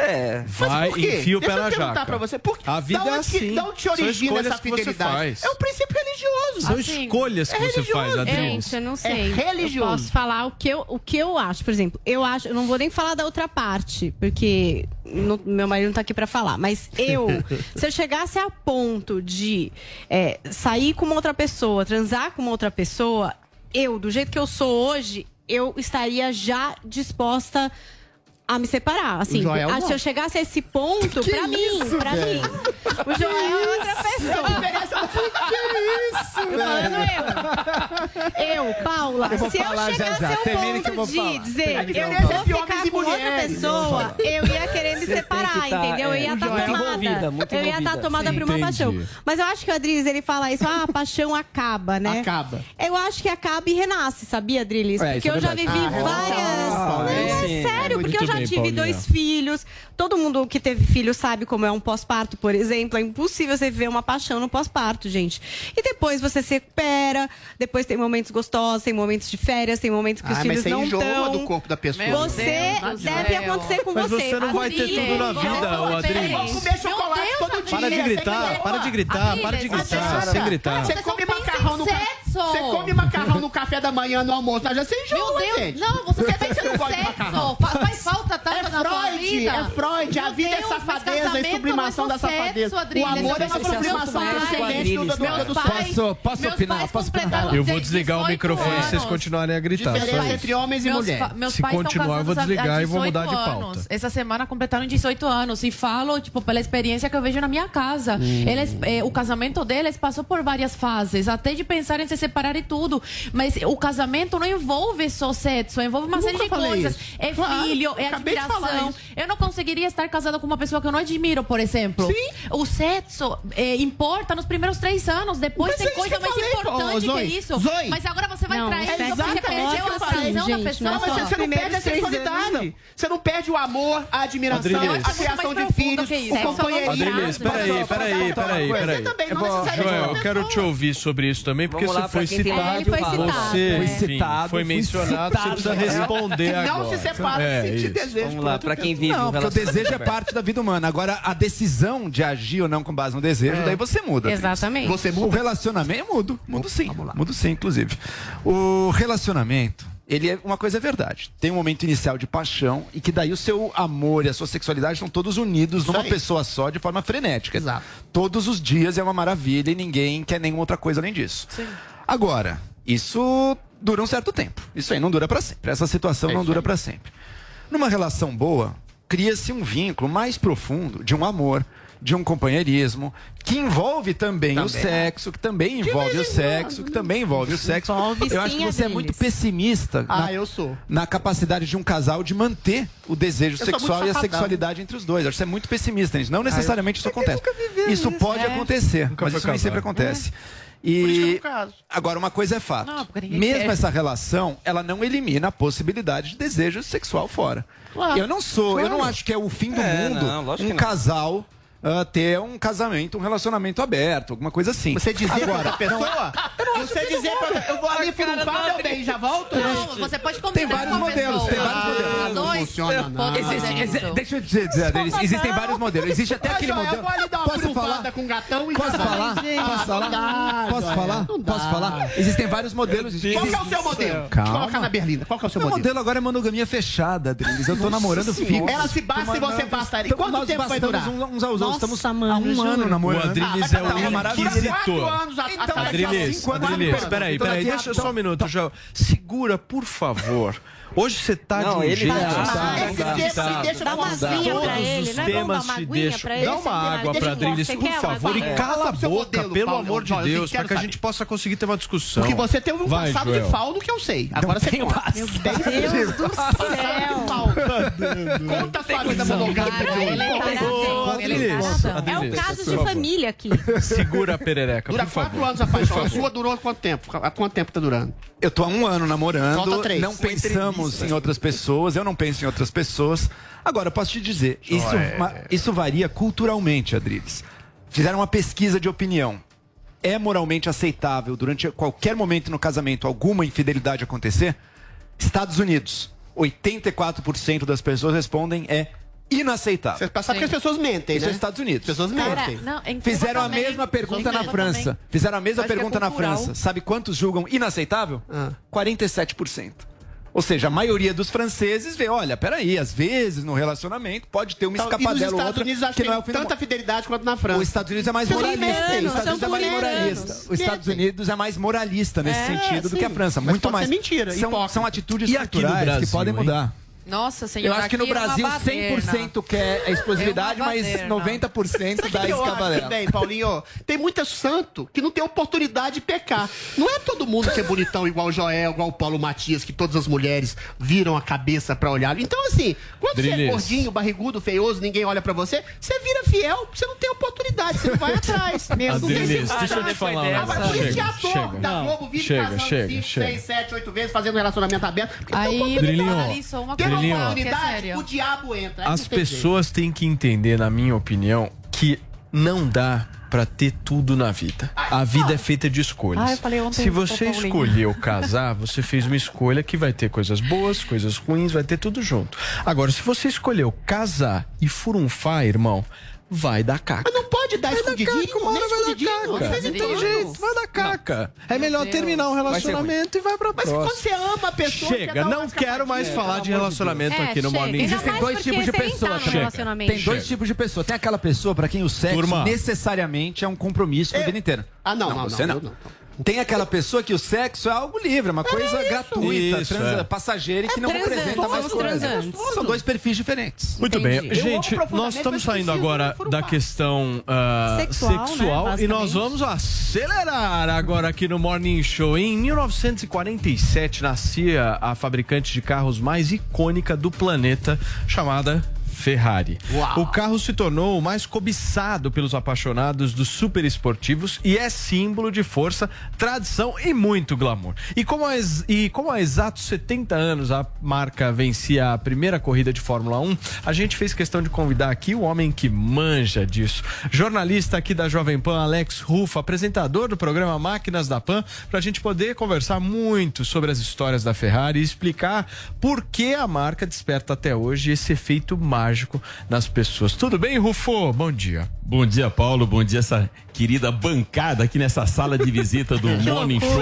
É. Vai, enfia o pé Deixa eu na perguntar jaca. pra você, por que- A vida da é onde que- assim. da onde te São origina escolhas essa que você fidelidade? faz. É um princípio religioso. São Assim, escolhas que é você faz. Adriles. Gente, eu não sei. É religioso. Eu posso falar o que eu, o que eu acho. Por exemplo, eu acho. Eu não vou nem falar da outra parte, porque no- meu marido não tá aqui pra falar. Mas eu, [LAUGHS] se eu chegasse a ponto de é, sair com uma outra pessoa, transar com uma outra pessoa, eu, do jeito que eu sou hoje, eu estaria já disposta. A me separar, assim. Joel ah, se eu chegasse a esse ponto, pra mim, pra mim. O Joel é outra pessoa. Eu falando eu. Eu, Paula, Eu se eu já, chegasse já. que eu vou ponto falar. de dizer que eu vou ficar com outra pessoa, eu ia querer me Você separar, que tá, entendeu? Eu é, ia estar muito tomada. envolvida, muito eu ia estar envolvida. tomada por uma Entendi. paixão. Mas eu acho que o Adriles, ele fala isso, ah, a paixão acaba, né? Acaba. Eu acho que acaba e renasce, sabia, Adriles? É, Porque isso é eu já vivi várias. Não, é sim. sério, porque eu Muito já tive Paulinha. dois filhos. Todo mundo que teve filho sabe como é um pós-parto, por exemplo. É impossível você viver uma paixão no pós-parto, gente. E depois você se recupera, depois tem momentos gostosos, tem momentos de férias, tem momentos que os Ah, mas filhos você não enjoa estão. do corpo da pessoa. Meu Você Deus deve céu. acontecer com Mas você. você não vai ter tudo na vida, ô Deus. Adriles. Para de você gritar, para de gritar, para de gritar, sem gritar. Você come macarrão no sexo. Você come macarrão no café da manhã, no almoço. Já você enjoa, Meu Deus, gente. não, você Por que pensa você não no gosta de macarrão? Fa- Faz falta tanto É na tua Freud, vida. é Freud. A Meu vida é Deus, mas safadeza, é casamento sublimação não é da só safadeza. sexo, O amor é uma sublimação mais. transcendente do, do, do, Meus do pais, Posso- posso meus opinar? pais Posso completaram Eu vou 18 desligar o microfone se vocês anos. continuarem a gritar. só Diferença isso. entre homens e Meus, mulheres. pa- meus Se pais continuar, eu vou casados há- desligar há e vou mudar de 18 pauta. anos. Essa semana completaram 18 anos e falo, tipo, pela experiência que eu vejo na minha casa. Hum. Eles, eh, o casamento deles passou por várias fases, até de pensar em se separar e tudo. Mas o casamento não envolve só sexo, envolve uma Nunca série de coisas. isso. É Claro, filho, eu é admiração. Eu não conseguiria estar casada com uma pessoa que eu não admiro, por exemplo. Sim. O sexo eh, importa nos primeiros três anos, depois Mas é tem isso coisa que eu mais falei, pô, importante Zoe. que isso. Zoe. Mas agora você vai Não, trair é porque você exatamente perdeu a eu razão da pessoa. Não, mas você, você não perde a sexualidade. Você não perde o amor, a admiração, Adriles. a Eu criação de mais filhos, o companheirismo. Adriles, peraí, peraí, peraí, Você também, Eu não necessariamente Joel, eu quero te ouvir sobre isso também, porque você lá, foi tem citado. Ele foi citado, Você, é. Enfim, citado, foi mencionado, você precisa citado. responder Que não agora. se separa É, se sentir isso. desejo. Vamos lá, pra quem vive Não, um porque o desejo é parte da vida humana. Agora, a decisão de agir ou não com base no desejo, daí você muda. Exatamente. Você O muda. relacionamento, eu mudo, mudo sim, mudo sim, inclusive. O relacionamento, ele é uma coisa é verdade. Tem um momento inicial de paixão e que daí o seu amor e a sua sexualidade estão todos unidos numa aí. pessoa só de forma frenética. Exato. Todos os dias é uma maravilha e ninguém quer nenhuma outra coisa além disso. Agora, isso dura um certo tempo. Isso aí não dura para sempre. Essa situação É não dura para sempre. Numa relação boa, cria-se um vínculo mais profundo de um amor de um companheirismo que envolve também, o Também. sexo, que também envolve o sexo, que também envolve o sexo. Envolve eu acho que você é muito pessimista Ah, na, eu sou. na capacidade de um casal de manter o desejo Eu sexual e a sexualidade entre os dois. Eu acho que você é muito pessimista nisso. Não necessariamente isso acontece. Isso pode É. acontecer, Nunca mas isso nem sempre acontece. Eu E caso. agora uma coisa é fato. Não, Mesmo quer. essa relação, ela não elimina a possibilidade de desejo sexual fora. Claro. Eu não sou, eu não acho que é o fim do É, mundo não, um casal ah, ter um casamento, um relacionamento aberto, alguma coisa assim. Você dizer pra Agora, outra pessoa, você dizer pra eu vou ali furunfar meu bem, já volto? Não, você pode combinar Tem vários com modelos, pessoa. tem vários modelos. Os Não funciona, não. Existe- exi- isso. deixa eu dizer, dizer Adriles, existem vários modelos. Existe até Mas, aquele modelo. Eu vou ali dar uma Posso falar? com gatão e Posso falar? Gente, Posso falar? não dá, Posso falar? não. Posso falar? Existem vários modelos. Qual que é o seu Existe- modelo? Calma. Coloca na berlinda. Qual que é o seu Meu modelo? modelo agora é monogamia fechada, Adriles. Eu tô namorando fixo. Ela se basta e você basta. E quanto tempo vai durar? uns, uns aos outros. Nossa, Estamos há mano, um juro. ano O namorando. Adriles Ah, é o inquisitor. Então, Adriles, cinco anos Adriles, peraí, Então, peraí, deixa só um minuto, João. Segura, por favor. Hoje você tá Não, de um ele jeito. tá tá, demais. tá, tá. me deixa Dá uma aguinha pra ele, é dar temas uma te aguinha deixam. pra ele? Dá uma água pra um Você por favor, e cala a boca, modelo, pelo amor de Deus, pra que a gente possa conseguir ter uma discussão. Porque você teve um passado de fauno que eu sei. Agora você tenho conta. mais. Meu Deus do céu. Conta a sua vida monogâmica de Ele é um caso de família aqui. Segura a perereca, Dura quatro anos a paixão. A sua durou quanto tempo? Há quanto tempo tá durando? Eu tô há um ano namorando, Falta três. não Uma pensamos em outras pessoas, eu não penso em outras pessoas. Agora, eu posso te dizer, isso, isso varia culturalmente, Adriles. Fizeram uma pesquisa de opinião. É moralmente aceitável, durante qualquer momento no casamento, alguma infidelidade acontecer? Estados Unidos, 84% das pessoas respondem é inaceitável. Você sabe que as pessoas mentem, Isso é né? Estados Unidos. As pessoas Cara, mentem. não, Fizeram a também. mesma pergunta na França. também. Fizeram a mesma Acho que é pergunta na cultural. França. Sabe quantos julgam inaceitável? Ah. 47%. Ou seja, a maioria dos franceses vê, olha, peraí, às vezes no relacionamento pode ter uma Então, escapadela ou Estados outra Unidos acho que que não é o fim tanta fidelidade quanto na França. Os Estados Unidos é mais moralista. Os Estados Unidos é mais moralista. Os Estados. Unidos é mais moralista nesse É, sentido do que a sim. França. Mas Muito pode mais. ser mentira, São, são atitudes E aqui no culturais Brasil, que podem hein? Nossa senhora, Eu acho que no é Brasil baderna. 100% quer a exclusividade, É mas baderna. 90% Sabe o dá escapadela. também, Paulinho? Tem muito santo que não tem oportunidade de pecar. Não é todo mundo que é bonitão igual o Joel, igual o Paulo Matias, que todas as mulheres viram a cabeça pra olhar. Então, assim, quando você é Drilis. gordinho, barrigudo, feioso, ninguém olha pra você, você vira fiel, você não tem oportunidade, você não vai atrás. [LAUGHS] Meu Adriles, deixa eu te falar mas por isso que ator Chega. da Não, Globo vive chega, casando chega, 5, chega. 6, 7, 8 vezes, fazendo um relacionamento aberto. Aí. Drilinho, Alice, uma Tem é sério. o diabo entra. Aí As pessoas têm que entender, na minha opinião, que não dá pra ter tudo na vida. A vida é feita de escolhas. Ah, eu falei ontem Se você escolheu [LAUGHS] casar, você fez uma escolha que vai ter coisas boas, coisas ruins, vai ter tudo junto. Agora, se você escolheu casar e furunfar, irmão, vai dar caca. Mas não pode dar escondidinho, caca, uma nem hora vai dar caca. Vezes Não tem jeito, vai dar caca. É melhor Deus. terminar um relacionamento e vai pra Mas próxima. quando você ama a pessoa... Chega, dar não quero mais falar de relacionamento É, aqui no chega. Morning. Existem mais dois tipos de no Chega. relacionamento. Tem dois tipos de pessoa. Tem aquela pessoa para quem o sexo Turma. necessariamente é um compromisso pra Eu- vida inteira. Ah, não, não, você não, não. não. Tem aquela pessoa que o sexo é algo livre, é uma coisa gratuita, Isso, transa- é. passageira e que não transante, representa mais somos coisa. transantes. São dois perfis diferentes. Muito Entendi. bem. Gente, nós estamos saindo agora da questão ah, Sexual, sexual, né, e nós vamos acelerar agora aqui no Morning Show. Em 1947 nascia a fabricante de carros mais icônica do planeta, chamada Ferrari. Uau. O carro se tornou o mais cobiçado pelos apaixonados dos super esportivos e é símbolo de força, tradição e muito glamour. E como há, e como há exatos 70 anos a marca vencia a primeira corrida de Fórmula 1, a gente fez questão de convidar aqui o homem que manja disso. Jornalista aqui da Jovem Pan, Alex Rufa, apresentador do programa Máquinas da Pan, para a gente poder conversar muito sobre as histórias da Ferrari e explicar por que a marca desperta até hoje esse efeito mágico nas pessoas. Tudo bem, Rufo? Bom dia. Bom dia, Paulo. Bom dia, essa querida bancada aqui nessa sala de visita do [LAUGHS] Morning Show.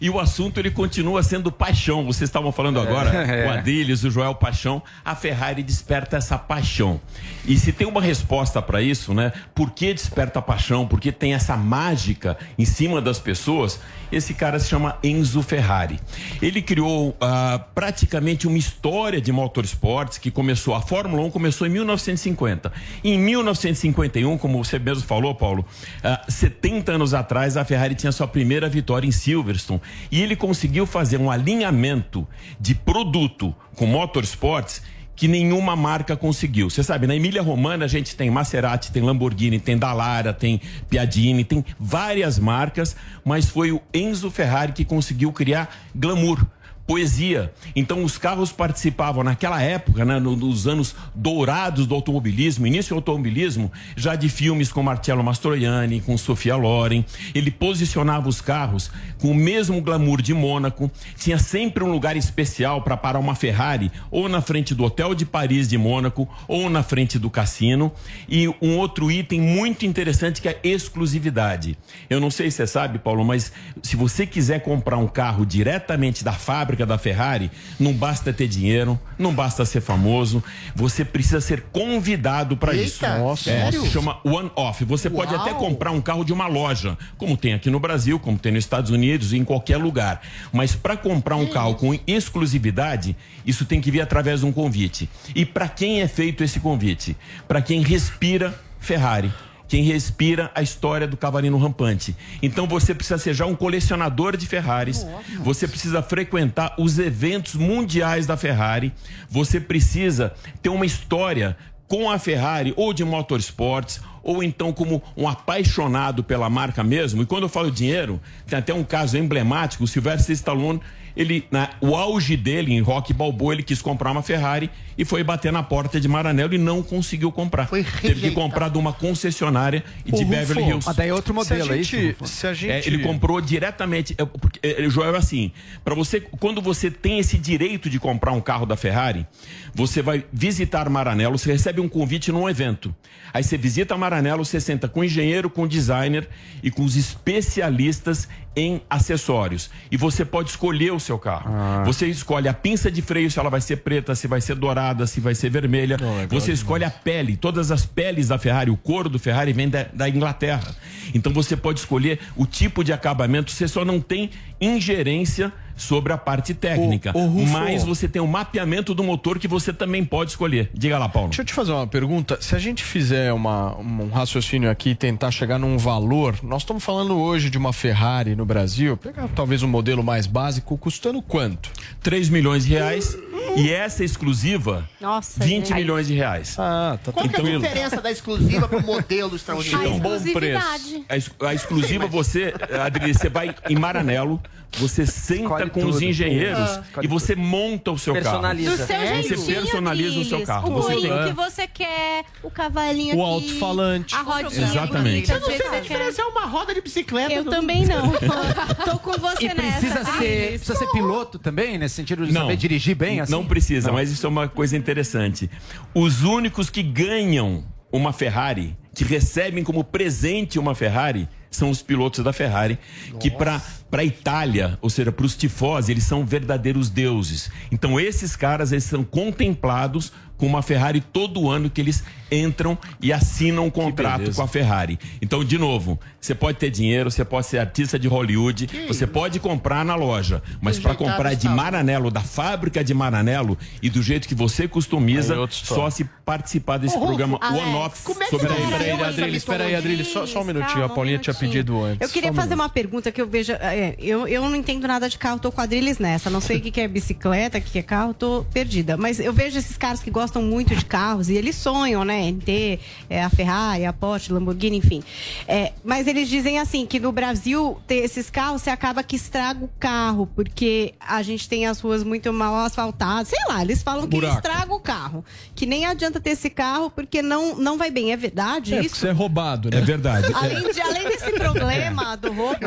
E o assunto ele continua sendo paixão. Vocês estavam falando agora, [LAUGHS] É. o Adriles, o Joel Paixão. A Ferrari desperta essa paixão. E se tem uma resposta para isso, né? Por que desperta a paixão? Por que tem essa mágica em cima das pessoas? Esse cara se chama Enzo Ferrari. Ele criou ah, praticamente uma história de motorsports que começou, a Fórmula 1 começou em 1950. Em 1951, como você mesmo falou, Paulo, ah, 70 anos atrás a Ferrari tinha sua primeira vitória em Silverstone e ele conseguiu fazer um alinhamento de produto com motorsports que nenhuma marca conseguiu. Você sabe, na Emília Romana a gente tem Maserati, tem Lamborghini, tem Dallara, tem Piadini, tem várias marcas, mas foi o Enzo Ferrari que conseguiu criar glamour poesia. Então os carros participavam naquela época, né, no- nos anos dourados do automobilismo, início do automobilismo, já de filmes com Marcello Mastroianni, com Sofia Loren. Ele posicionava os carros com o mesmo glamour de Mônaco. Tinha sempre um lugar especial para parar uma Ferrari, ou na frente do Hotel de Paris de Mônaco, ou na frente do cassino. E um outro item muito interessante que é a exclusividade. Eu não sei se você sabe, Paulo, mas se você quiser comprar um carro diretamente da fábrica da Ferrari, não basta ter dinheiro, não basta ser famoso, você precisa ser convidado para isso. Nossa. É, sério? se chama One Off. Você pode Uau. até comprar um carro de uma loja, como tem aqui no Brasil, como tem nos Estados Unidos e em qualquer lugar. Mas para comprar um carro com exclusividade, isso tem que vir através de um convite. E para quem é feito esse convite? Para quem respira Ferrari quem respira a história do cavalinho rampante. Então você precisa ser já um colecionador de Ferraris, você precisa frequentar os eventos mundiais da Ferrari, você precisa ter uma história com a Ferrari ou de motorsports ou então como um apaixonado pela marca mesmo. E quando eu falo dinheiro, tem até um caso emblemático, o Sylvester Stallone, ele, na, o auge dele em Rock Balboa, ele quis comprar uma Ferrari e foi bater na porta de Maranello e não conseguiu comprar. Teve que comprar de uma concessionária e de Ô, Beverly Rufo, Hills. mas daí é outro modelo, Se a é isso, gente- Rufo? se a gente- É, ele comprou diretamente. é, porque, é, Joel, assim, para você, quando você tem esse direito de comprar um carro da Ferrari, você vai visitar Maranello, você recebe um convite num evento. Aí você visita Maranello, você senta com o engenheiro, com designer e com os especialistas em acessórios. E você pode escolher o seu carro. Você escolhe a pinça de freio, se ela vai ser preta, se vai ser dourada, se vai ser vermelha. você escolhe a pele. Todas as peles da Ferrari, o couro do Ferrari vem da, da Inglaterra. Então você pode escolher o tipo de acabamento, você só não tem ingerência sobre a parte técnica. Ô, ô, Rufo. mas você tem o mapeamento do motor que você também pode escolher. Diga lá, Paulo. Deixa eu te fazer uma pergunta. Se a gente fizer uma- um raciocínio aqui e tentar chegar num valor, nós estamos falando hoje de uma Ferrari no Brasil, pegar talvez um modelo mais básico, custando quanto? 3 milhões de reais. E essa exclusiva, Nossa, 20 gente. milhões de reais. Ah, tá Qual que é a diferença da exclusiva pro modelo extraordinário? Então, A, ex- a exclusiva, você, Adri, você vai em Maranello, você senta Escolhe com os tudo. engenheiros Ah. e você monta o seu Personaliza. carro. Do seu Você personaliza o seu Adriles. carro. O Você tem- que você quer, o cavalinho O alto-falante. a rodinha. Exatamente. Eu não sei que a diferença é uma roda de bicicleta. Eu também não. [LAUGHS] Tô com você E precisa nessa. ser, Adriles. precisa ser piloto também, nesse sentido de Não. saber dirigir bem assim? Não precisa, mas isso é uma coisa interessante. Os únicos que ganham uma Ferrari, que recebem como presente uma Ferrari, são os pilotos da Ferrari, que para para Itália, ou seja, para os tifosi, eles são verdadeiros deuses. Então esses caras eles são contemplados com uma Ferrari todo ano que eles entram e assinam um contrato com a Ferrari. Então, de novo, você pode ter dinheiro, você pode ser artista de Hollywood, você pode comprar na loja, mas para comprar de. Maranello, da fábrica de Maranello e do jeito que você customiza, Aí só se participar desse programa Alex, One Off como é que sobre você a nasceu Peraí, essa Adriles, peraí, Adriles, só, só um minutinho. A Paulinha tinha pedido antes. Eu queria um fazer minuto. uma pergunta que eu vejo. É, eu, eu não entendo nada de carro, tô quadrilhas nessa. Não sei o que, que é bicicleta, o que, que é carro, tô perdida. Mas eu vejo esses caras que gostam muito de carros e eles sonham, né? Em ter é, a Ferrari, a Porsche, Lamborghini, enfim. É, mas eles dizem assim que no Brasil ter esses carros, você acaba que estraga o carro, porque a gente tem as ruas muito mal asfaltadas. Sei lá, eles falam que Buraco. estraga o carro. Que nem adianta ter esse carro porque não, não vai bem. É verdade É, isso? você é roubado, né? É verdade. Além, de- além desse problema do roubo,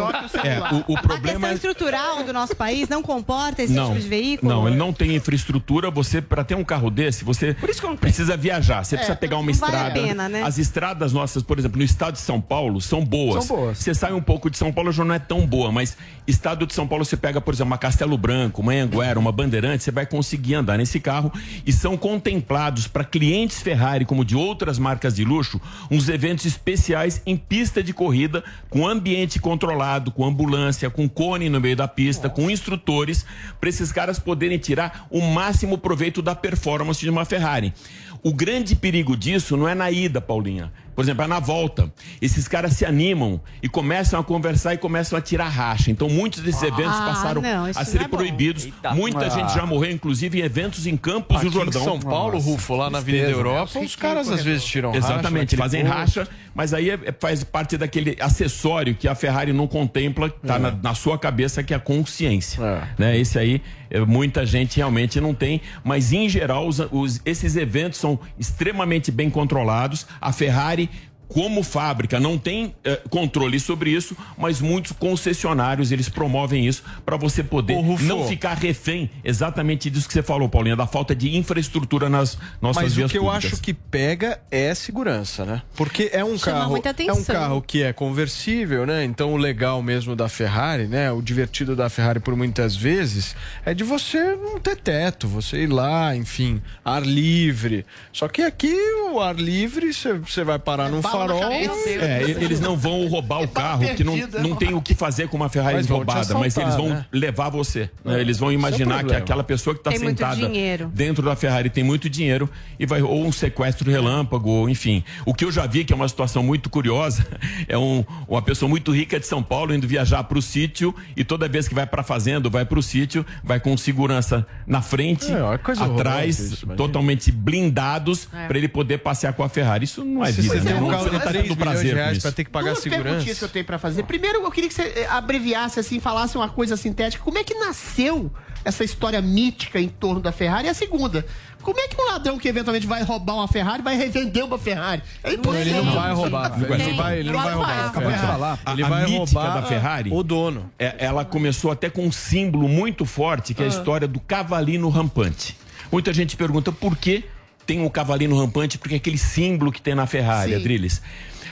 É, o, o a problema questão é estrutural do nosso país não comporta esse não, tipo de veículo? Não, ele não tem infraestrutura. Você, para ter um carro desse, você precisa viajar. Você É, precisa pegar uma não vale a estrada. pena, né? As estradas nossas, por exemplo, no estado de São Paulo, são boas. São boas. Você sai um pouco de São Paulo, já não é tão boa, mas estado de São Paulo, você pega, por exemplo, uma Castelo Branco, uma Anguera, uma Bandeirante, você vai conseguir andar nesse carro e são contemplados para clientes Ferrari, como de outras marcas de luxo, uns eventos especiais em pista de corrida, com ambiente controlado, com ambulância, com cone no meio da pista, com instrutores, para esses caras poderem tirar o máximo proveito da performance de uma Ferrari. O grande perigo disso não é na ida, Paulinha. Por exemplo, é na volta. Esses caras se animam e começam a conversar e começam a tirar racha. Então, muitos desses eventos Ah, passaram não, a não serem é proibidos. Eita. Muita Ah. gente já morreu, inclusive, em eventos em Campos Aqui do Jordão. em São Paulo, Nossa, Rufo, lá na Avenida. Europa, os caras às vezes tiram racha Exatamente, naquele fazem racha, mas aí é- é- faz parte daquele acessório que a Ferrari não contempla, que tá É. na, na sua cabeça, que é a consciência. Né? Esse aí, é, muita gente realmente não tem, mas em geral, os- os- esses eventos são extremamente bem controlados. A Ferrari. Como fábrica não tem eh, controle sobre isso, mas muitos concessionários eles promovem isso para você poder não ficar refém exatamente disso que você falou, Paulinha, da falta de infraestrutura nas nossas Mas vias o que eu públicas. acho que pega é segurança, né? Porque é um Chama carro, é um carro que é conversível, né? Então o legal mesmo da Ferrari, né? O divertido da Ferrari por muitas vezes é de você não ter teto, você ir lá, enfim, ar livre. Só que aqui o ar livre você você vai parar num farol. É, eles não vão roubar o carro, que não, não tem o que fazer com uma Ferrari Mas roubada, mas eles assaltar, vão né? levar você. né? É. Eles vão é imaginar que aquela pessoa que está sentada dentro da Ferrari tem muito dinheiro e vai ou um sequestro relâmpago, ou enfim. O que eu já vi que é uma situação muito curiosa [LAUGHS] é um- uma pessoa muito rica de São Paulo indo viajar para o sítio e toda vez que vai para a fazenda, ou vai para o sítio, vai com segurança na frente, É, horrorosa atrás, isso, totalmente blindados É. para ele poder passear com a Ferrari. Isso não é vida, né? Não- não tá 3 tendo milhões de prazer reais pra ter que pagar Duas segurança. perguntinhas que eu tenho pra fazer. Primeiro, eu queria que você eh, abreviasse assim, falasse uma coisa sintética. Como é que nasceu essa história mítica em torno da Ferrari? E a segunda, como é que um ladrão que eventualmente vai roubar uma Ferrari vai revender uma Ferrari? É impossível. Ele não vai roubar. Ele não vai, ele não vai roubar. Acabou de falar. Ele a, vai a mítica roubar da Ferrari. o dono. é- ela começou até com um símbolo muito forte, que é a Ah. história do cavalino rampante. Muita gente pergunta por que tem um cavalino rampante, porque é aquele símbolo que tem na Ferrari, Sim. Adriles.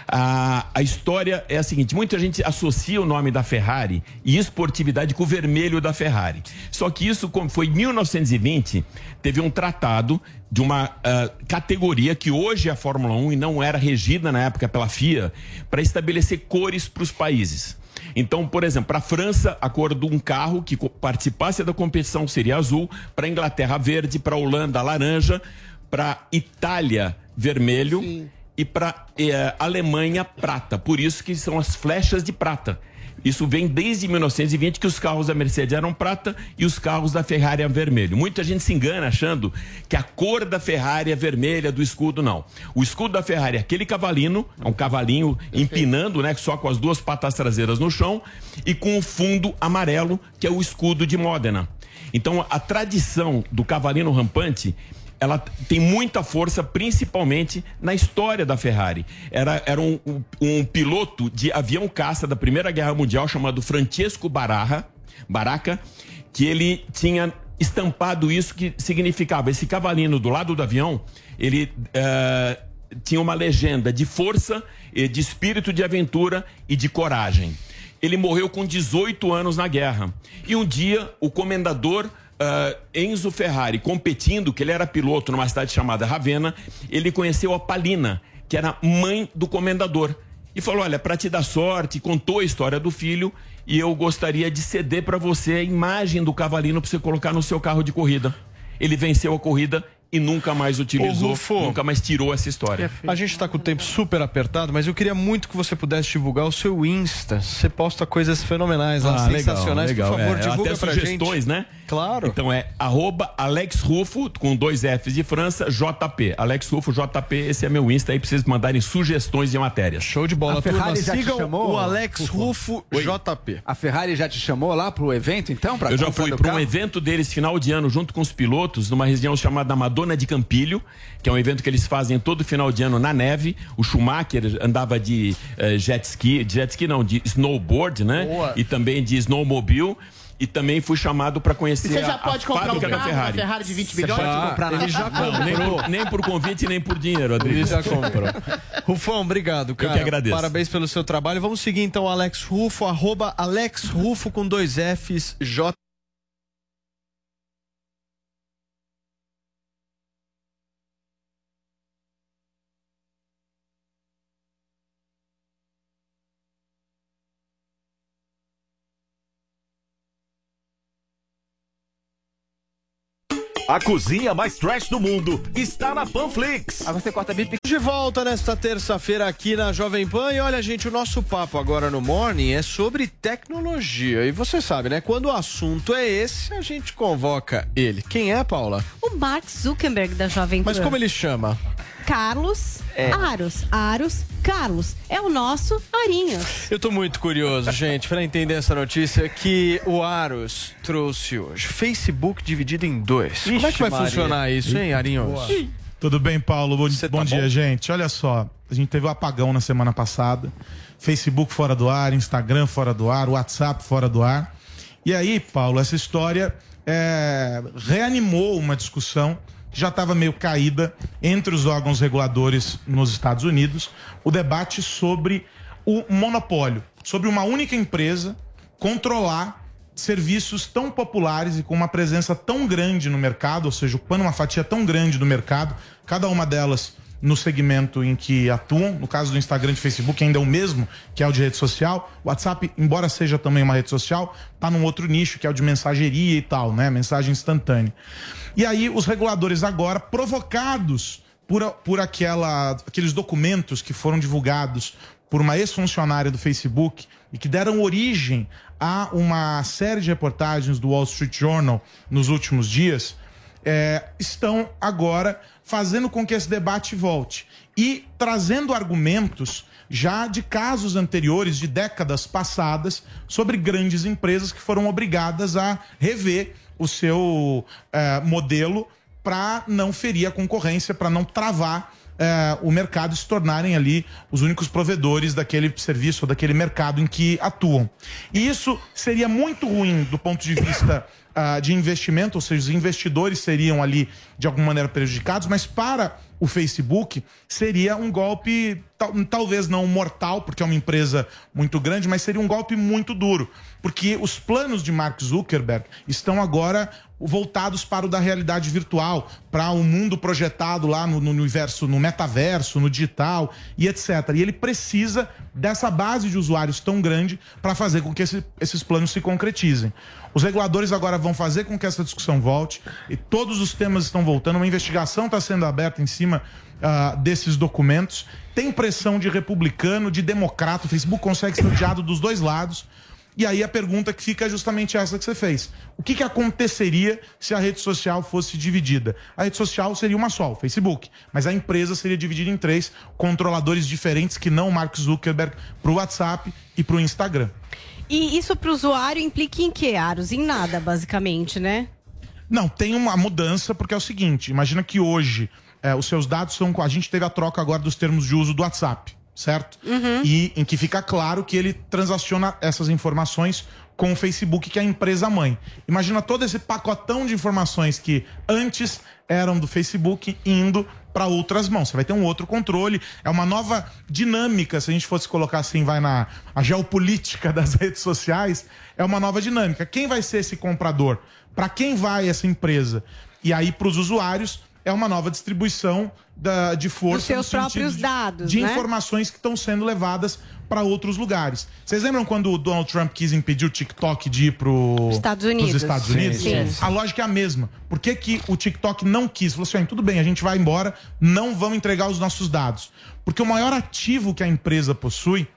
A, a história é a seguinte: muita gente associa o nome da Ferrari e esportividade com o vermelho da Ferrari. Só que isso como foi em 1920, teve um tratado de uma ah, categoria que hoje é a Fórmula 1 e não era regida na época pela FIA, para estabelecer cores para os países. Então, por exemplo, para a França, a cor de um carro que participasse da competição seria azul, para a Inglaterra, verde, para a Holanda, laranja, para Itália, vermelho e para Alemanha, prata. Por isso que são as flechas de prata. Isso vem desde 1920 que os carros da Mercedes eram prata e os carros da Ferrari eram vermelho. Muita gente se engana achando que a cor da Ferrari é vermelha, do escudo não. O escudo da Ferrari é aquele cavalino, é um cavalinho empinando, né, só com as duas patas traseiras no chão e com o fundo amarelo, que é o escudo de Módena. Então, a tradição do cavalino rampante ela tem muita força, principalmente na história da Ferrari. Era, era um, um- um piloto de avião caça da Primeira Guerra Mundial chamado Francesco Barra, Baraca, que ele tinha estampado isso que significava esse cavalino do lado do avião, ele eh, tinha uma legenda de força, de espírito de aventura e de coragem. Ele morreu com 18 anos na guerra. E um dia, o comendador ah, Enzo Ferrari, competindo, que ele era piloto numa cidade chamada Ravenna, ele conheceu a Palina, que era mãe do comendador. E falou: Olha, para te dar sorte, contou a história do filho e eu gostaria de ceder para você a imagem do cavalino para você colocar no seu carro de corrida. Ele venceu a corrida e nunca mais utilizou, Rufo. nunca mais tirou essa história. A gente tá com o tempo super apertado, mas eu queria muito que você pudesse divulgar o seu Insta. Você posta coisas fenomenais lá, Ah, legal, sensacionais. legal. Por favor, É, divulga até pra sugestões, gente. né? Claro. Então é arroba Alex Rufo, com dois Fs de França, JP. Alex Rufo, JP, esse é meu Insta aí, pra vocês mandarem sugestões de matérias. Show de bola, A Ferrari já te Sigam chamou, o Alex Rufo Oi. JP. A Ferrari já te chamou lá pro evento, então? Pra Eu já fui para um evento deles final de ano junto com os pilotos, numa região chamada Madonna de Campilho, que é um evento que eles fazem todo final de ano na neve. O Schumacher andava de eh, jet ski, de jet ski não, de snowboard, né? Boa. E também de snowmobile. E também fui chamado para E conhecer você já a, pode a comprar um da carro, uma Ferrari. Ferrari de 20 Você milhões? pode comprar na- ele já [LAUGHS] Não, nem comprou. por, nem por convite, nem por dinheiro, Adriano. Ele já comprou. Rufão, obrigado, cara. que agradeço. Parabéns pelo seu trabalho. Vamos seguir então o Alex Rufo, arroba Alex Rufo com dois Fs, J. A cozinha mais trash do mundo está na Panflix. Aí você corta De volta nesta terça-feira aqui na Jovem Pan. E olha, gente, o nosso papo agora no Morning é sobre tecnologia. E você sabe, né? Quando o assunto é esse, a gente convoca ele. Quem é, Paula? O Mark Zuckerberg da Jovem Pan. Mas como ele chama? Carlos É. Aros. Aros Carlos. É o nosso Arinhos. Eu tô muito curioso, [LAUGHS] gente, para entender essa notícia que o Aros trouxe hoje. Facebook dividido em dois. Como é que vai Maria. funcionar isso, hein, Arinhos? Boa. Tudo bem, Paulo? Bom, bom dia, gente. Olha só, a gente teve o apagão na semana passada. Facebook fora do ar, Instagram fora do ar, WhatsApp fora do ar. E aí, Paulo, essa história é, reanimou uma discussão já estava meio caída entre os órgãos reguladores nos Estados Unidos, o debate sobre o monopólio, sobre uma única empresa controlar serviços tão populares e com uma presença tão grande no mercado, ou seja, ocupando uma fatia tão grande do mercado, cada uma delas no segmento em que atuam. No caso do Instagram e Facebook, ainda é o mesmo, que é o de rede social. O WhatsApp, embora seja também uma rede social, está num outro nicho, que é o de mensageria e tal, né? Mensagem instantânea. E aí, os reguladores agora, provocados por, por aquela, aqueles documentos que foram divulgados por uma ex-funcionária do Facebook e que deram origem a uma série de reportagens do Wall Street Journal nos últimos dias, é, estão agora fazendo com que esse debate volte e trazendo argumentos já de casos anteriores, de décadas passadas, sobre grandes empresas que foram obrigadas a rever o seu é, modelo para não ferir a concorrência, para não travar é, o mercado e se tornarem ali os únicos provedores daquele serviço, ou daquele mercado em que atuam. E isso seria muito ruim do ponto de vista ah, de investimento, ou seja, os investidores seriam ali de alguma maneira prejudicados, mas para o Facebook seria um golpe, tal- talvez não mortal, porque é uma empresa muito grande, mas seria um golpe muito duro. Porque os planos de Mark Zuckerberg estão agora voltados para o da realidade virtual, para o um mundo projetado lá no, no universo, no metaverso, no digital e etc. E ele precisa dessa base de usuários tão grande para fazer com que esse- esses planos se concretizem. Os reguladores agora vão fazer com que essa discussão volte e todos os temas estão voltando. Uma investigação está sendo aberta em cima ah, desses documentos. Tem pressão de republicano, de democrata. O Facebook consegue ser odiado dos dois lados. E aí a pergunta que fica é justamente essa que você fez. O que, que aconteceria se a rede social fosse dividida? A rede social seria uma só, o Facebook. Mas a empresa seria dividida em três controladores diferentes que não o Mark Zuckerberg para o WhatsApp e para o Instagram. E isso pro usuário implica em quê, Aros? Em nada, basicamente, né? Não, tem uma mudança, porque é o seguinte: imagina que hoje é, os seus dados são. A gente teve a troca agora dos termos de uso do WhatsApp, certo? E em que fica claro que ele transaciona essas informações com o Facebook, que é a empresa mãe. Imagina todo esse pacotão de informações que antes eram do Facebook indo para outras mãos. Você vai ter um outro controle, é uma nova dinâmica, se a gente fosse colocar assim, vai na a geopolítica das [LAUGHS] redes sociais, é uma nova dinâmica. Quem vai ser esse comprador? Para quem vai essa empresa? E aí para os usuários é uma nova distribuição da, de força Dos seus próprios de- dados, de né? informações que estão sendo levadas para outros lugares. Vocês lembram quando o Donald Trump quis impedir o TikTok de ir para Estados Unidos. os Estados Unidos? sim, sim. A lógica é a mesma. Por que, que o TikTok não quis? Falou assim: "Ó, tudo bem, a gente vai embora, não vamos entregar os nossos dados. Porque o maior ativo que a empresa possui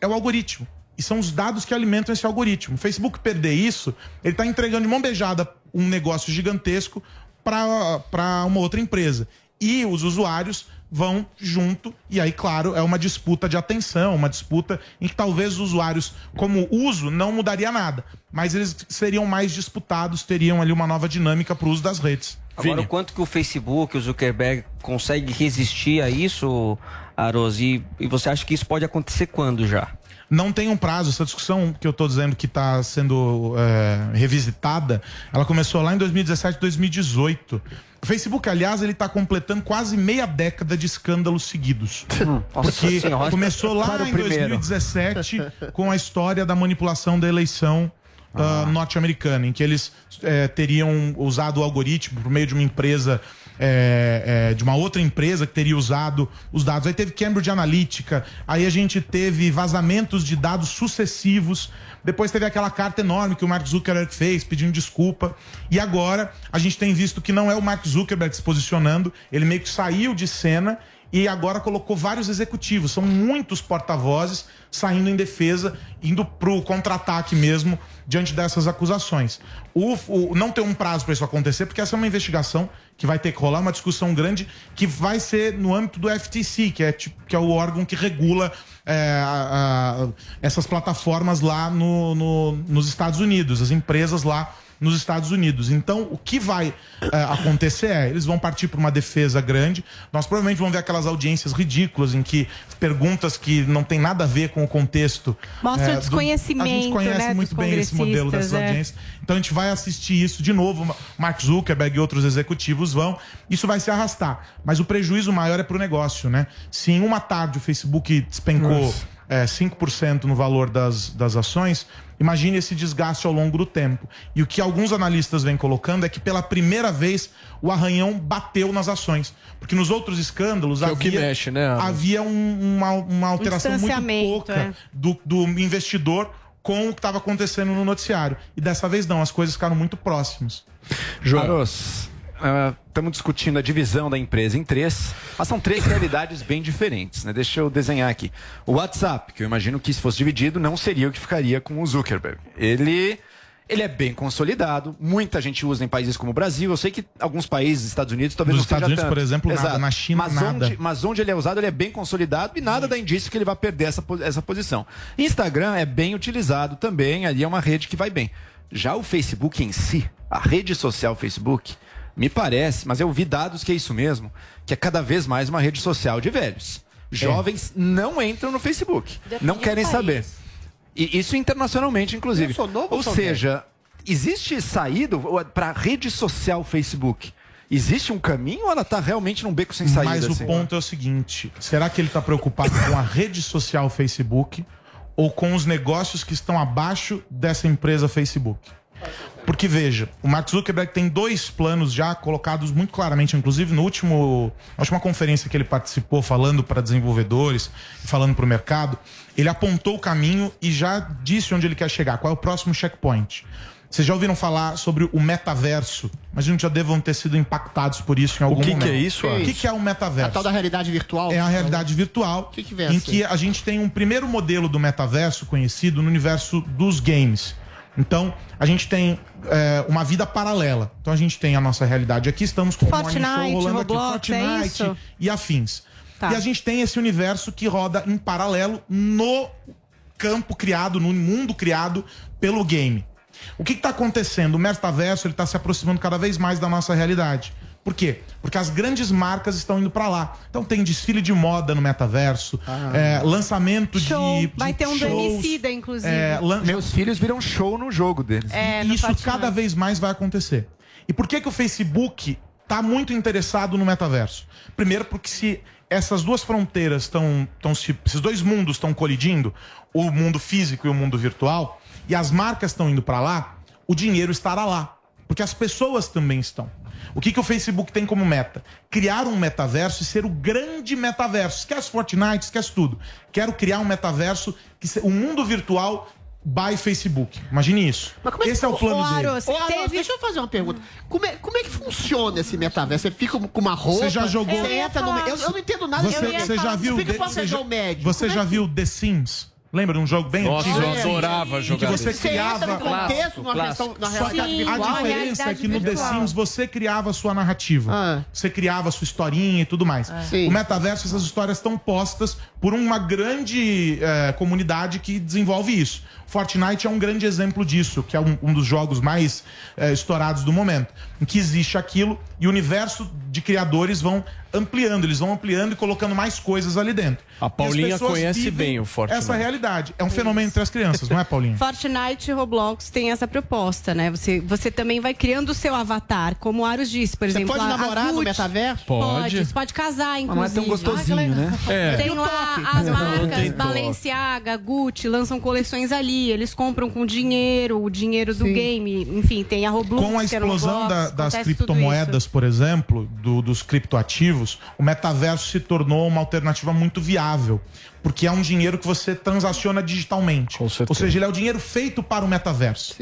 é o algoritmo. E são os dados que alimentam esse algoritmo. O Facebook perder isso, ele está entregando de mão beijada um negócio gigantesco para uma outra empresa. E os usuários vão junto, e aí, claro, é uma disputa de atenção, uma disputa em que talvez os usuários, como uso, não mudaria nada. Mas eles seriam mais disputados, teriam ali uma nova dinâmica para o uso das redes. Agora, o quanto que o Facebook, o Zuckerberg, consegue resistir a isso, Aros? E, e você acha que isso pode acontecer quando já? Não tem um prazo. Essa discussão que eu estou dizendo que está sendo é, revisitada, ela começou lá em 2017, 2018. O Facebook, aliás, ele está completando quase meia década de escândalos seguidos. [LAUGHS] nossa Porque senhora. começou lá Para o em primeiro. 2017 [LAUGHS] com a história da manipulação da eleição ah, norte-americana, em que eles eh, teriam usado o algoritmo por meio de uma empresa é, é, de uma outra empresa que teria usado os dados. Aí teve Cambridge Analytica, aí a gente teve vazamentos de dados sucessivos. Depois teve aquela carta enorme que o Mark Zuckerberg fez pedindo desculpa. E agora a gente tem visto que não é o Mark Zuckerberg se posicionando, ele meio que saiu de cena e agora colocou vários executivos. São muitos porta-vozes saindo em defesa, indo pro contra-ataque mesmo diante dessas acusações. O, o- não tem um prazo para isso acontecer, porque essa é uma investigação que vai ter que rolar, uma discussão grande que vai ser no âmbito do FTC, que é, tipo, que é o órgão que regula é, a- a- essas plataformas lá no- no- nos Estados Unidos, as empresas lá nos Estados Unidos. Então, o que vai é, acontecer é, eles vão partir para uma defesa grande. Nós provavelmente vamos ver aquelas audiências ridículas em que perguntas que não tem nada a ver com o contexto. Mostra o é, do- A desconhecimento, gente conhece né, muito bem esse modelo dessas é. audiências. Então a gente vai assistir isso de novo. Mark Zuckerberg e outros executivos vão. Isso vai se arrastar. Mas o prejuízo maior é para o negócio, né? Se em uma tarde o Facebook despencou Nossa. É, 5% no valor das, das ações, imagine esse desgaste ao longo do tempo. E o que alguns analistas vêm colocando é que pela primeira vez o arranhão bateu nas ações. Porque nos outros escândalos Que é o havia, que mexe, né, havia um- uma, uma alteração muito pouca é. do, do investidor com o que estava acontecendo no noticiário. E dessa vez não, as coisas ficaram muito próximas. Maros, estamos discutindo a divisão da empresa em três, mas são três realidades bem diferentes, né? Deixa eu desenhar aqui. O WhatsApp, que eu imagino que se fosse dividido, não seria o que ficaria com o Zuckerberg. Ele, ele é bem consolidado, muita gente usa em países como o Brasil. Eu sei que alguns países, Estados Unidos, talvez Nos não seja Estados Unidos, tanto. por exemplo, nada. Na China, mas nada. Onde, mas onde ele é usado, ele é bem consolidado e nada dá indício que ele vai perder essa, essa posição. Instagram é bem utilizado também, ali é uma rede que vai bem. Já o Facebook em si, a rede social Facebook, me parece, mas eu vi dados que é isso mesmo, que é cada vez mais uma rede social de velhos. Jovens não entram no Facebook, não querem saber. E isso internacionalmente, inclusive. Eu sou novo ou Ou sou seja, existe saída para a rede social Facebook? Existe um caminho ou ela está realmente num beco sem saída? Mas o assim? ponto é o seguinte: será que ele está preocupado com a rede social Facebook ou com os negócios que estão abaixo dessa empresa Facebook? Porque veja, o Mark Zuckerberg tem dois planos já colocados muito claramente, inclusive no último, na última conferência que ele participou, falando para desenvolvedores, e falando para o mercado, ele apontou o caminho e já disse onde ele quer chegar, qual é o próximo checkpoint. Vocês já ouviram falar sobre o metaverso? Imagino que já devam ter sido impactados por isso em algum que que momento. é isso, O que, que é o metaverso? A tal da realidade virtual. É a realidade virtual, que que vem em assim? que a gente tem um primeiro modelo do metaverso conhecido no universo dos games. Então, a gente tem é, uma vida paralela. Então, a gente tem a nossa realidade aqui, estamos com o Fortnite, Show rolando Roblox, aqui, é Fortnite isso? e afins. Tá. E a gente tem esse universo que roda em paralelo no campo criado, no mundo criado pelo game. O que está acontecendo? O metaverso está se aproximando cada vez mais da nossa realidade. Por quê? Porque as grandes marcas estão indo para lá. Então tem desfile de moda no metaverso, é, lançamento Show. de, de Vai ter um Emicida, inclusive. é, lan- Meus filhos viram show no jogo deles. É, e isso cada vez mais vai acontecer. E por que, que o Facebook está muito interessado no metaverso? Primeiro, porque se essas duas fronteiras estão. estão se, esses dois mundos estão colidindo, o mundo físico e o mundo virtual, e as marcas estão indo para lá, o dinheiro estará lá. Porque as pessoas também estão. O que, que o Facebook tem como meta? Criar um metaverso e ser o grande metaverso. Esquece Fortnite, esquece tudo. Quero criar um metaverso, que se, um mundo virtual by Facebook. Imagine isso. Esse é o plano dele. Ô, Aros, deixa eu fazer uma pergunta. Como é, como é que funciona esse metaverso? Você fica com uma roupa. Você já jogou? Você entra no meio. Eu, eu não entendo nada Você, você já viu? Explica The- pra você o médio. é já que- viu The Sims? Lembra de um jogo bem Nossa, antigo? eu adorava jogar que você criava Você entra questão, na virtual. a diferença é que no The. Sims você criava a sua narrativa. Ah. Você criava a sua historinha e tudo mais. Sim. O metaverso, essas histórias estão postas por uma grande eh, comunidade que desenvolve isso. Fortnite é um grande exemplo disso, que é um, um dos jogos mais eh, estourados do momento, em que existe aquilo e o universo de criadores vão ampliando, eles vão ampliando e colocando mais coisas ali dentro. A Paulinha conhece bem o Fortnite. Essa realidade. É um fenômeno entre as crianças, não é, Paulinha? [LAUGHS] Fortnite e Roblox tem essa proposta, né? Você, você também vai criando o seu avatar, como o Aros disse, por Você exemplo. pode a- a namorar no Gucci- metaverso? Pode. Pode. Você pode casar, Mas não é inclusive. tão gostosinho, né? É. Tem lá as marcas. Balenciaga, Gucci, lançam coleções ali. Eles compram com dinheiro, o dinheiro do Sim. game. Enfim, tem a Roblox. Com a o explosão Roblox, da- das criptomoedas, por exemplo, do- dos criptoativos, o metaverso se tornou uma alternativa muito viável. Porque é um dinheiro que você transaciona digitalmente. Ou seja, ele é o dinheiro feito para o metaverso.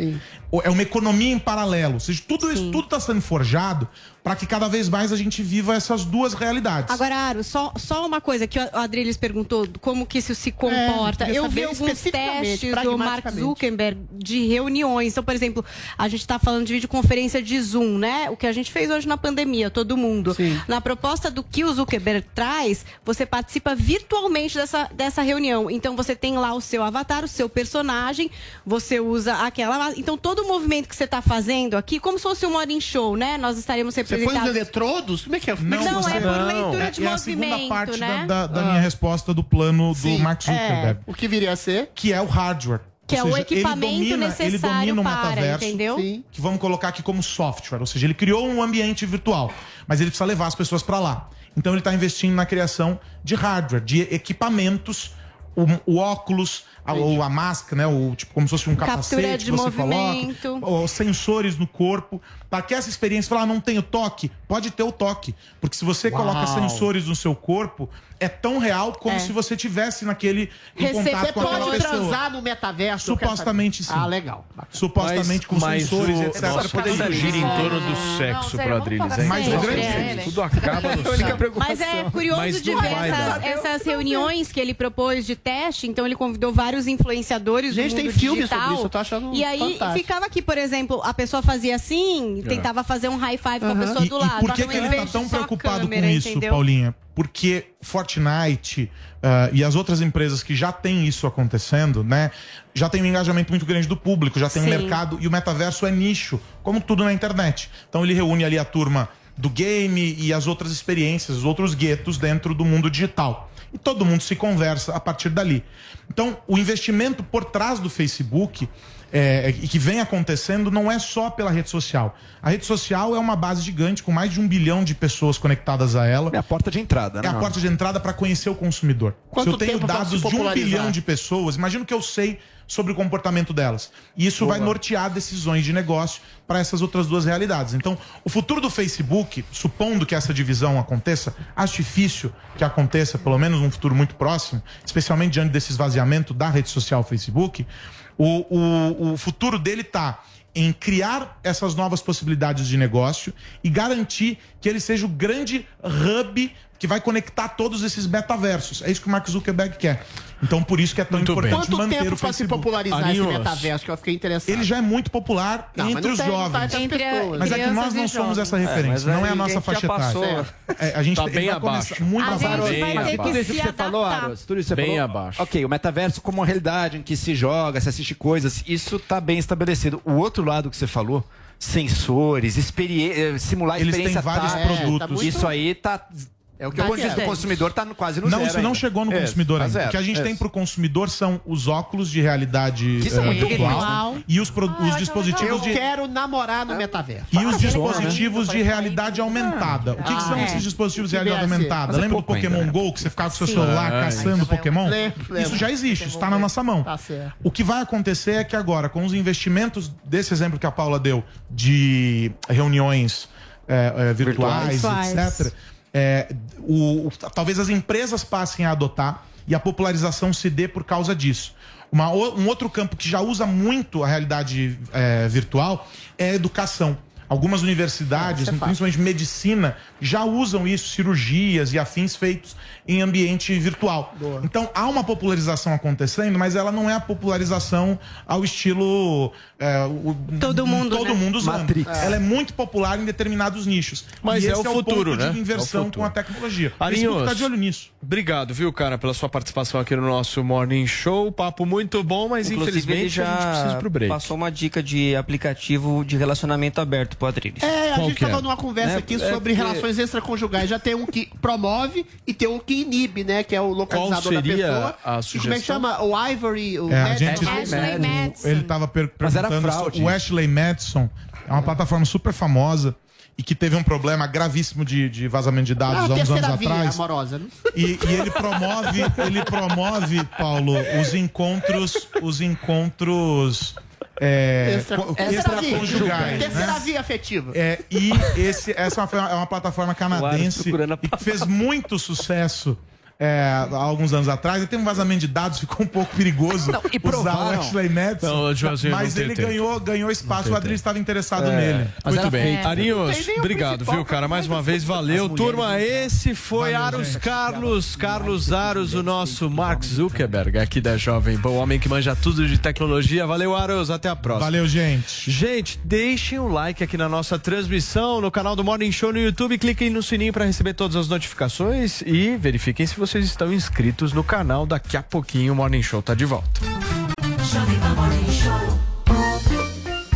O- É uma economia em paralelo. Ou seja, tudo isso tudo está sendo forjado para que cada vez mais a gente viva essas duas realidades. Agora, Aro, só, só uma coisa que o Adriles perguntou, como que isso se comporta. queria eu vi saber alguns testes do Mark. Zuckerberg de reuniões. Então, por exemplo, a gente está falando de videoconferência de Zoom, né? O que a gente fez hoje na pandemia, todo mundo. Na proposta do que o Zuckerberg traz, você participa virtualmente dessa, dessa reunião. Então, você tem lá o seu avatar, o seu personagem, você usa aquela... Então, todo o movimento que você está fazendo aqui, como se fosse um morning show, né? Nós estaremos Você põe os representados... eletrodos? Como é que é? É Não, funciona? é por leitura de é, é a segunda movimento, parte né? da, da- da Ah. minha resposta do plano Sim, do Mark Zuckerberg. é. O que viria a ser? Que é o hardware. Que é o seja, ele equipamento domina- ele necessário domina o para, metaverso, entendeu? Que vamos colocar aqui como software. Ou seja, ele criou um ambiente virtual, mas ele precisa levar as pessoas para lá. Então ele está investindo na criação de hardware, de equipamentos, o, o óculos, a, ou a máscara, né? O, tipo, como se fosse um Captura capacete de que você movimento. coloca, os sensores no corpo, para que essa experiência falar, ah, não tenho toque, pode ter o toque. Porque se você Uau. coloca sensores no seu corpo, é tão real como É. se você tivesse naquele em Você contato com aquela pode pessoa. transar no metaverso? Supostamente sim. Ah, legal. Supostamente com Mas- sensores, mas o- etc. nossa, poderia tudo gira em torno do sexo Adriles, hein? Mas o grande gente, tudo acaba no [LAUGHS] sexo. Mas é curioso Mas de não ver essas, essas reuniões que ele propôs de teste. Então, ele convidou vários influenciadores Gente, do tem mundo filme digital. sobre isso, eu tô achando E aí, fantástico. ficava aqui, por exemplo, a pessoa fazia assim, É. tentava fazer um high five com a pessoa E, do e lado. por que, que ele tá tão preocupado câmera, com isso, entendeu? Paulinha? Porque Fortnite ah, e as outras empresas que já têm isso acontecendo, né? Já tem um engajamento muito grande do público, já tem um Sim. mercado e o metaverso é nicho, como tudo na internet. Então ele reúne ali a turma do game e as outras experiências, os outros guetos dentro do mundo digital. E todo mundo se conversa a partir dali. Então, o investimento por trás do Facebook é, e que vem acontecendo não é só pela rede social. A rede social é uma base gigante com mais de um bilhão de pessoas conectadas a ela. É a porta de entrada, né? É a porta de entrada para conhecer o consumidor. Quanto Se eu tenho dados de um bilhão de pessoas, imagina o que eu sei sobre o comportamento delas. E isso vai nortear decisões de negócio para essas outras duas realidades. Então, o futuro do Facebook, supondo que essa divisão aconteça, acho difícil que aconteça, pelo menos num futuro muito próximo, especialmente diante desse esvaziamento da rede social Facebook, o, o, o futuro dele está em criar essas novas possibilidades de negócio e garantir que ele seja o grande hub que vai conectar todos esses metaversos. É isso que o Mark Zuckerberg quer. Então, por isso que é tão Muito bem. importante Quanto manter tempo o pra se popularizar esse metaverso, que eu fiquei interessado? Ele já é muito popular Não, entre os tem- tá jovens. entre a- mas é que nós não somos essa jovens. referência, É, não é a nossa a faixa já passou. etária. É, a gente Tá bem abaixo. Muito A abaixo. gente vai ter que Tudo isso que você falou. Aros, tudo isso que você Bem falou. abaixo. Ok, o metaverso como uma realidade em que se joga, se assiste coisas, isso tá bem estabelecido. O outro lado que você falou, sensores, experi- eh, simular a Eles têm experiência vários tátil, produtos. Isso aí tá... É o que de vista do consumidor tá no- quase no não, zero isso não ainda. chegou no Isso, consumidor tá ainda. zero, O que a gente isso. tem pro consumidor são os óculos de realidade Que são muito virtual e os, pro- os Eu dispositivos de quero namorar no metaverso. e os Fácil, dispositivos né? de realidade aumentada. O que, que são Ah, esses é. dispositivos de realidade aumentada? É Lembra do Pokémon né? GO, que você ficava com seu celular Ah, caçando Pokémon? Isso já existe, isso está na nossa mão. Tá. O que vai acontecer é que agora, com os investimentos desse exemplo que a Paula deu de reuniões é, é, virtuais, Virtuais. etc., é, o- o- talvez as empresas passem a adotar e a popularização se dê por causa disso. Uma um outro campo que já usa muito a realidade é, virtual é a educação. Algumas universidades, é principalmente medicina, já usam isso, cirurgias e afins feitos em ambiente virtual. Então há uma popularização acontecendo, mas ela não é a popularização ao estilo é, o- Todo mundo, todo né? mundo usando. Matrix. Ela é muito popular em determinados nichos. Mas E é esse o futuro, ponto né? de inversão É o futuro. com a tecnologia. Arinhos. Facebook tá de olho nisso. Obrigado, viu, cara, pela sua participação aqui no nosso Morning Show. Papo muito bom, mas Inclusive, infelizmente ele a gente precisa ir já pro break. passou uma dica de aplicativo de relacionamento aberto pro Adriles. É, a Qual gente que é? tava numa conversa É, aqui é sobre relações extraconjugais. Já tem um que promove e tem um que inibe, né? Que é o localizador Qual seria da pessoa. a E como é que sugestão? chama? O Ivory, o É, gente, Ashley Madison. ele estava per Mas era perguntando o Ashley Madison é uma plataforma super famosa e que teve um problema gravíssimo de, de vazamento de dados Ah, há uns anos atrás. amorosa, né? E, e ele promove, ele promove, Paulo, os encontros, os encontros é, Extra- co- Terceira via. extraconjugais. Terceira né? via afetiva. É, e esse, essa é uma- é uma plataforma canadense e que fez muito sucesso é, há alguns anos atrás. E tem um vazamento de dados, [LAUGHS] ficou um pouco perigoso e usar o provaram. Ashley Madison. Não, mas não ele ganhou, ganhou espaço, o Adriles estava interessado É, nele. Muito bem. Arinhos, obrigado, viu, cara? Mais uma vez, valeu. Turma, esse foi Aros Carlos, Carlos Aros, o nosso Mark Zuckerberg aqui da Jovem Pan, o homem que manja tudo de tecnologia. Valeu, Aros, até a próxima. Valeu, gente. Gente, deixem o like aqui na nossa transmissão, no canal do Morning Show no YouTube, cliquem no sininho para receber todas as notificações e verifiquem se vocês estão inscritos no canal. Daqui a pouquinho o Morning Show tá de volta.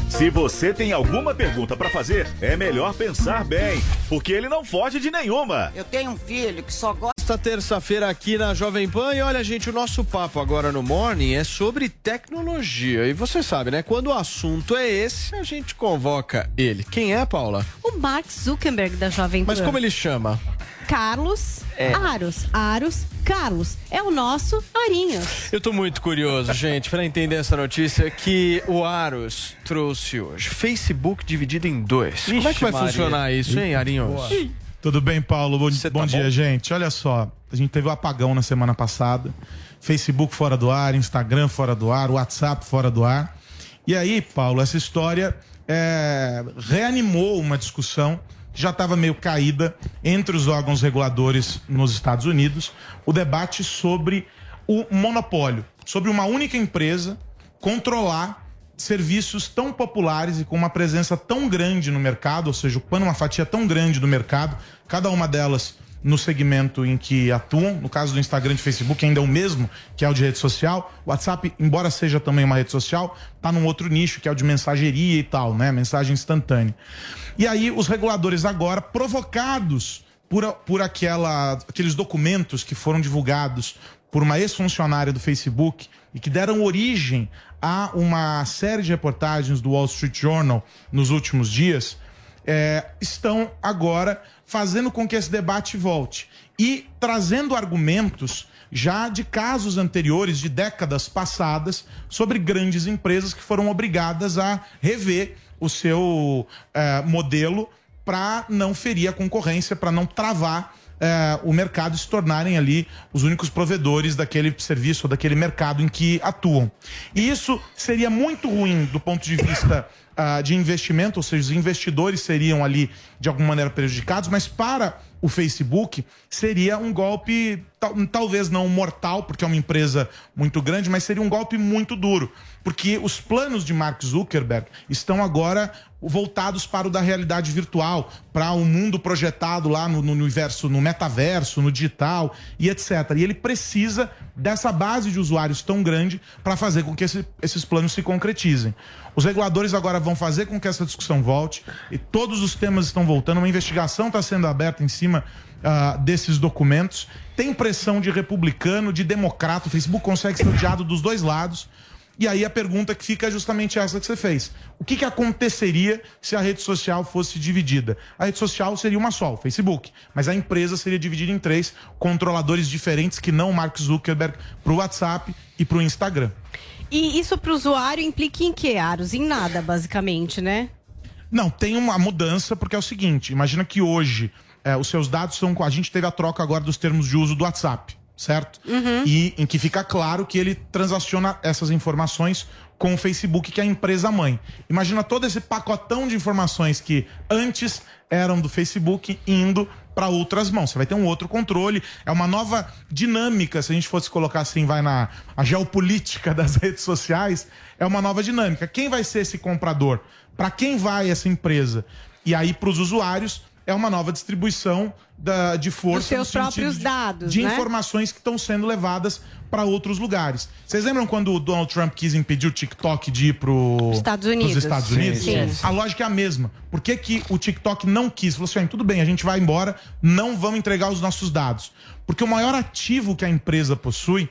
Se você tem alguma pergunta pra fazer, é melhor pensar bem, porque ele não foge de nenhuma. Eu tenho um filho que só gosta. Esta terça-feira aqui na Jovem Pan e olha, gente, o nosso papo agora no Morning é sobre tecnologia. E você sabe, né? Quando o assunto é esse, a gente convoca ele. Quem é, Paula? O Mark Zuckerberg da Jovem Pan. Mas como ele chama? Carlos É. Aros. Aros Carlos. É o nosso Arinhos. Eu tô muito curioso, gente, para entender essa notícia que o Aros trouxe hoje. Facebook dividido em dois. Como é que vai Maria. funcionar isso, hein, Arinhos? Boa. Tudo bem, Paulo? Bom, bom tá dia, bom? gente. Olha só, a gente teve o apagão na semana passada. Facebook fora do ar, Instagram fora do ar, WhatsApp fora do ar. E aí, Paulo, essa história é, reanimou uma discussão já estava meio caída entre os órgãos reguladores nos Estados Unidos, o debate sobre o monopólio, sobre uma única empresa controlar serviços tão populares e com uma presença tão grande no mercado, ou seja, ocupando uma fatia tão grande do mercado, cada uma delas no segmento em que atuam. No caso do Instagram e Facebook, ainda é o mesmo, que é o de rede social. O WhatsApp, embora seja também uma rede social, está num outro nicho, que é o de mensageria e tal, né? Mensagem instantânea. E aí, os reguladores agora, provocados por, por aquela, aqueles documentos que foram divulgados por uma ex-funcionária do Facebook e que deram origem a uma série de reportagens do Wall Street Journal nos últimos dias, é, estão agora fazendo com que esse debate volte e trazendo argumentos já de casos anteriores, de décadas passadas, sobre grandes empresas que foram obrigadas a rever o seu é, modelo para não ferir a concorrência, para não travar é, o mercado e se tornarem ali os únicos provedores daquele serviço ou daquele mercado em que atuam. E isso seria muito ruim do ponto de vista ah, de investimento, ou seja, os investidores seriam ali de alguma maneira prejudicados, mas para o Facebook seria um golpe, talvez não mortal, porque é uma empresa muito grande, mas seria um golpe muito duro. Porque os planos de Mark Zuckerberg estão agora voltados para o da realidade virtual, para um mundo projetado lá no, no universo, no metaverso, no digital e etc. E ele precisa dessa base de usuários tão grande para fazer com que esse- esses planos se concretizem. Os reguladores agora vão fazer com que essa discussão volte e todos os temas estão voltando. Uma investigação está sendo aberta em cima ah, desses documentos. Tem pressão de republicano, de democrata. O Facebook consegue ser odiado dos dois lados. E aí a pergunta que fica é justamente essa que você fez. O que, que aconteceria se a rede social fosse dividida? A rede social seria uma só, o Facebook. Mas a empresa seria dividida em três controladores diferentes que não o Mark Zuckerberg para o WhatsApp e para o Instagram. E isso para o usuário implica em quê, Aros? Em nada, basicamente, né? Não, tem uma mudança porque é o seguinte: imagina que hoje é, os seus dados são. A gente teve a troca agora dos termos de uso do WhatsApp, certo? E em que fica claro que ele transaciona essas informações com o Facebook, que é a empresa mãe. Imagina todo esse pacotão de informações que antes eram do Facebook indo para outras mãos. Você vai ter um outro controle, é uma nova dinâmica, se a gente fosse colocar assim, vai na a geopolítica das [LAUGHS] redes sociais, é uma nova dinâmica. Quem vai ser esse comprador? Para quem vai essa empresa? E aí para os usuários é uma nova distribuição da, de força Dos seus próprios de- dados, de né? informações que estão sendo levadas para outros lugares. Vocês lembram quando o Donald Trump quis impedir o TikTok de ir pro, Estados Unidos. pros Estados Unidos? sim, sim. A lógica é a mesma. Por que, que o TikTok não quis? Falou assim: "Ah, tudo bem, a gente vai embora, não vamos entregar os nossos dados. Porque o maior ativo que a empresa possui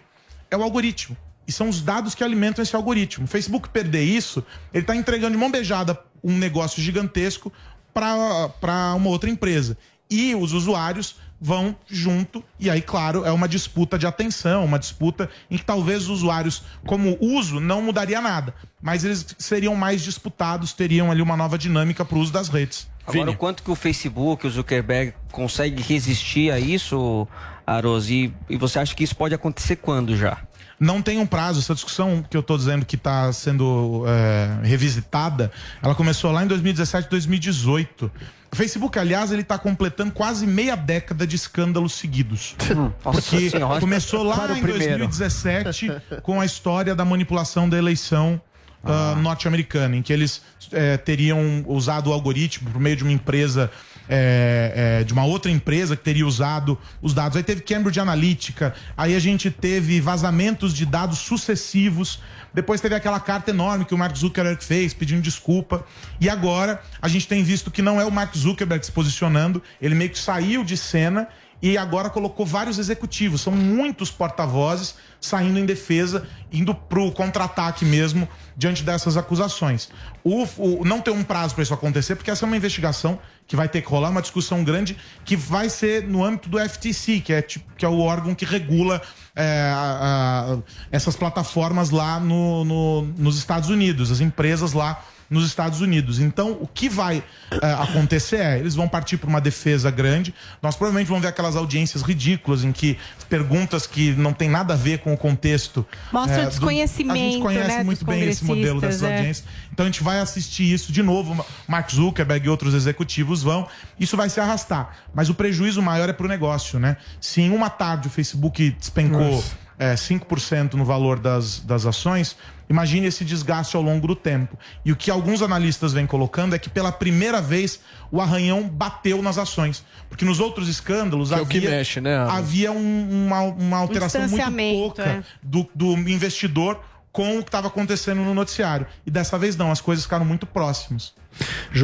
é o algoritmo. E são os dados que alimentam esse algoritmo. O Facebook perder isso, ele está entregando de mão beijada um negócio gigantesco para uma outra empresa. E os usuários vão junto, e aí, claro, é uma disputa de atenção, uma disputa em que talvez os usuários, como uso, não mudaria nada. Mas eles seriam mais disputados, teriam ali uma nova dinâmica para o uso das redes. Agora, o quanto que o Facebook, o Zuckerberg, consegue resistir a isso, Aros? E, e você acha que isso pode acontecer quando já? Não tem um prazo. Essa discussão que eu estou dizendo que está sendo é, revisitada, ela começou lá em 2017, 2018. O Facebook, aliás, ele está completando quase meia década de escândalos seguidos. [LAUGHS] Nossa Porque Senhora. começou lá em primeiro. 2017 [LAUGHS] com a história da manipulação da eleição ah, norte-americana, em que eles eh, teriam usado o algoritmo por meio de uma empresa, eh, eh, de uma outra empresa que teria usado os dados. Aí teve Cambridge Analytica, aí a gente teve vazamentos de dados sucessivos. Depois teve aquela carta enorme que o Mark Zuckerberg fez pedindo desculpa. E agora a gente tem visto que não é o Mark Zuckerberg se posicionando, ele meio que saiu de cena e agora colocou vários executivos. São muitos porta-vozes saindo em defesa, indo pro contra-ataque mesmo diante dessas acusações. O, o- não tem um prazo para isso acontecer, porque essa é uma investigação que vai ter que rolar, uma discussão grande que vai ser no âmbito do FTC, que é, que é o órgão que regula é, a- a- essas plataformas lá no- no- nos Estados Unidos, as empresas lá nos Estados Unidos. Então, o que vai é, acontecer é, eles vão partir para uma defesa grande. Nós provavelmente vamos ver aquelas audiências ridículas em que perguntas que não tem nada a ver com o contexto. Mostra o é, do- desconhecimento, A gente conhece né, muito bem esse modelo dessas é. audiências. Então a gente vai assistir isso de novo. Mark Zuckerberg e outros executivos vão. Isso vai se arrastar. Mas o prejuízo maior é para o negócio, né? Se em uma tarde o Facebook despencou Nossa. É, 5% no valor das, das ações, imagine esse desgaste ao longo do tempo. E o que alguns analistas vêm colocando é que pela primeira vez o arranhão bateu nas ações. Porque nos outros escândalos Que é o que havia, mexe, né? havia um- uma, uma alteração muito distanciamento, pouca é. do, do investidor com o que estava acontecendo no noticiário. E dessa vez não, as coisas ficaram muito próximas.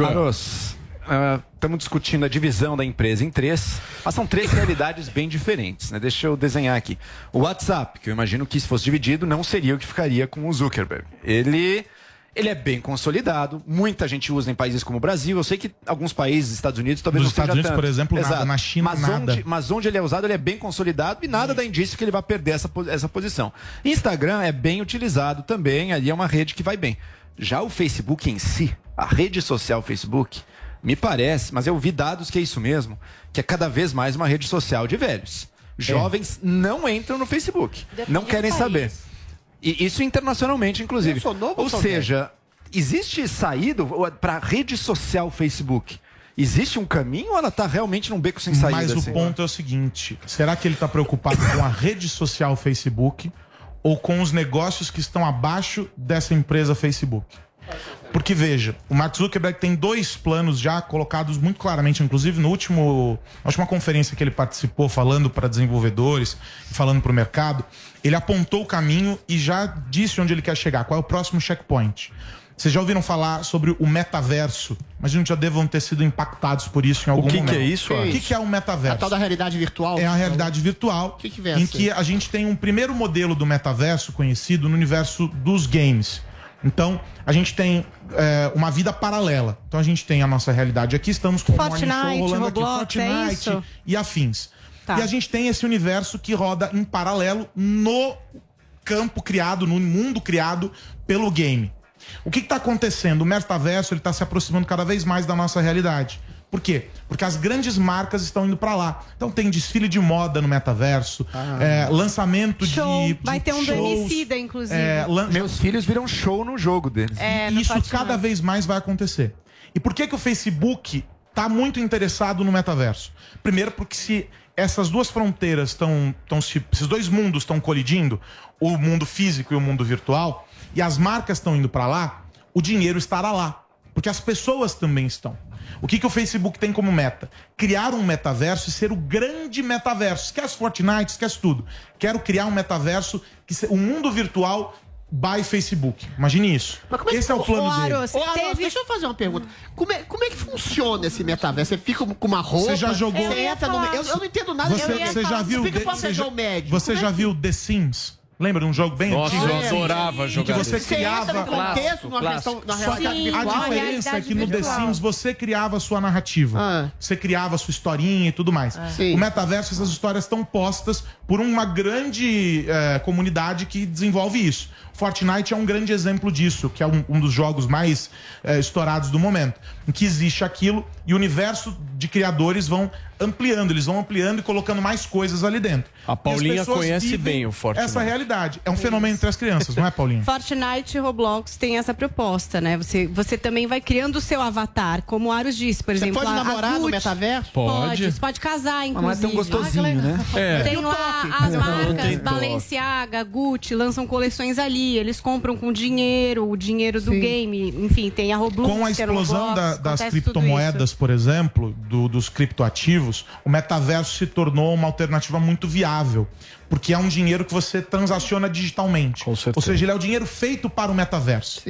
Aros, estamos discutindo a divisão da empresa em três, mas são três realidades bem diferentes. Né? Deixa eu desenhar aqui. O WhatsApp, que eu imagino que se fosse dividido, não seria o que ficaria com o Zuckerberg. Ele. Ele é bem consolidado, muita gente usa em países como o Brasil. Eu sei que alguns países, Estados Unidos, talvez Nos não seja Estados Unidos, tanto. por exemplo, nada. Na China, mas nada. Onde, mas onde ele é usado, ele é bem consolidado e nada dá indício que ele vai perder essa, essa posição. Instagram é bem utilizado também, ali é uma rede que vai bem. Já o Facebook em si, a rede social Facebook, me parece, mas eu vi dados que é isso mesmo, que é cada vez mais uma rede social de velhos. Jovens não entram no Facebook, não querem saber. E isso internacionalmente, inclusive. Eu sou novo ou seja, existe saída para rede social Facebook? Existe um caminho ou ela está realmente num beco sem saída? Mas o assim? ponto é o seguinte: será que ele está preocupado com a rede social Facebook ou com os negócios que estão abaixo dessa empresa Facebook? Porque veja, o Mark Zuckerberg tem dois planos já colocados muito claramente, inclusive no último, na última conferência que ele participou, falando para desenvolvedores, falando para o mercado, ele apontou o caminho e já disse onde ele quer chegar, qual é o próximo checkpoint. Vocês já ouviram falar sobre o metaverso? Imagino que já devam ter sido impactados por isso em algum que que momento. é isso, O que, que é o metaverso? A tal da realidade virtual? É a realidade virtual que que vem assim? em que a gente tem um primeiro modelo do metaverso conhecido no universo dos games. Então, a gente tem é, uma vida paralela. Então, a gente tem a nossa realidade aqui, estamos com o Morning Fortnite, Show rolando Roblox, aqui, é Fortnite isso? e afins. Tá. E a gente tem esse universo que roda em paralelo no campo criado, no mundo criado pelo game. O que está acontecendo? O metaverso está se aproximando cada vez mais da nossa realidade. Por quê? Porque as grandes marcas estão indo para lá. Então tem desfile de moda no metaverso, é, lançamento Show. de, de Vai ter um Emicida, inclusive. é, lan- Meus filhos viram show no jogo deles. É, e isso cada vez mais vai acontecer. E por que, que o Facebook está muito interessado no metaverso? Primeiro, porque se essas duas fronteiras estão. se esses dois mundos estão colidindo, o mundo físico e o mundo virtual, e as marcas estão indo para lá, o dinheiro estará lá. Porque as pessoas também estão. O que, que o Facebook tem como meta? Criar um metaverso e ser o grande metaverso. Esquece Fortnite, esquece tudo. Quero criar um metaverso que se- o mundo virtual by Facebook. Imagine isso. Esse é o plano dele. Ô, Aros, deixa eu fazer uma pergunta. Como é, como é que funciona esse metaverso? Você fica com uma roupa. Você já jogou- Você entra no. Eu, eu não entendo nada Você, você já viu pra você já, o médico. você Como é já que- viu The Sims? Lembra um jogo bem Nossa, antigo? eu adorava jogar que você Você criava entra no contexto, numa questão, na realidade Sim, virtual. a diferença é que no The Sims você criava a sua narrativa. Você criava a sua historinha e tudo mais. Sim. O metaverso, essas histórias estão postas por uma grande eh, comunidade que desenvolve isso. Fortnite é um grande exemplo disso, que é um, um dos jogos mais eh, estourados do momento. Em que existe aquilo e o universo de criadores vão ampliando, eles vão ampliando e colocando mais coisas ali dentro. A as Paulinha conhece bem o Fortnite. Essa realidade. É um fenômeno entre as crianças, não é, Paulinha? Fortnite e Roblox tem essa proposta, né? Você, você também vai criando o seu avatar, como o Aros disse, por Você exemplo. pode namorar no metaverso? Pode. Pode. Você pode casar, inclusive. Mas é tão gostosinho, né? É. Tem lá as marcas. Balenciaga, Gucci, lançam coleções ali. Eles compram com dinheiro, o dinheiro do Sim. game. Enfim, tem a Roblox. Com a explosão Roblox, da- das criptomoedas, por exemplo, do- dos criptoativos, o metaverso se tornou uma alternativa muito viável. Porque é um dinheiro que você transaciona digitalmente. Ou seja, ele é o dinheiro feito para o metaverso.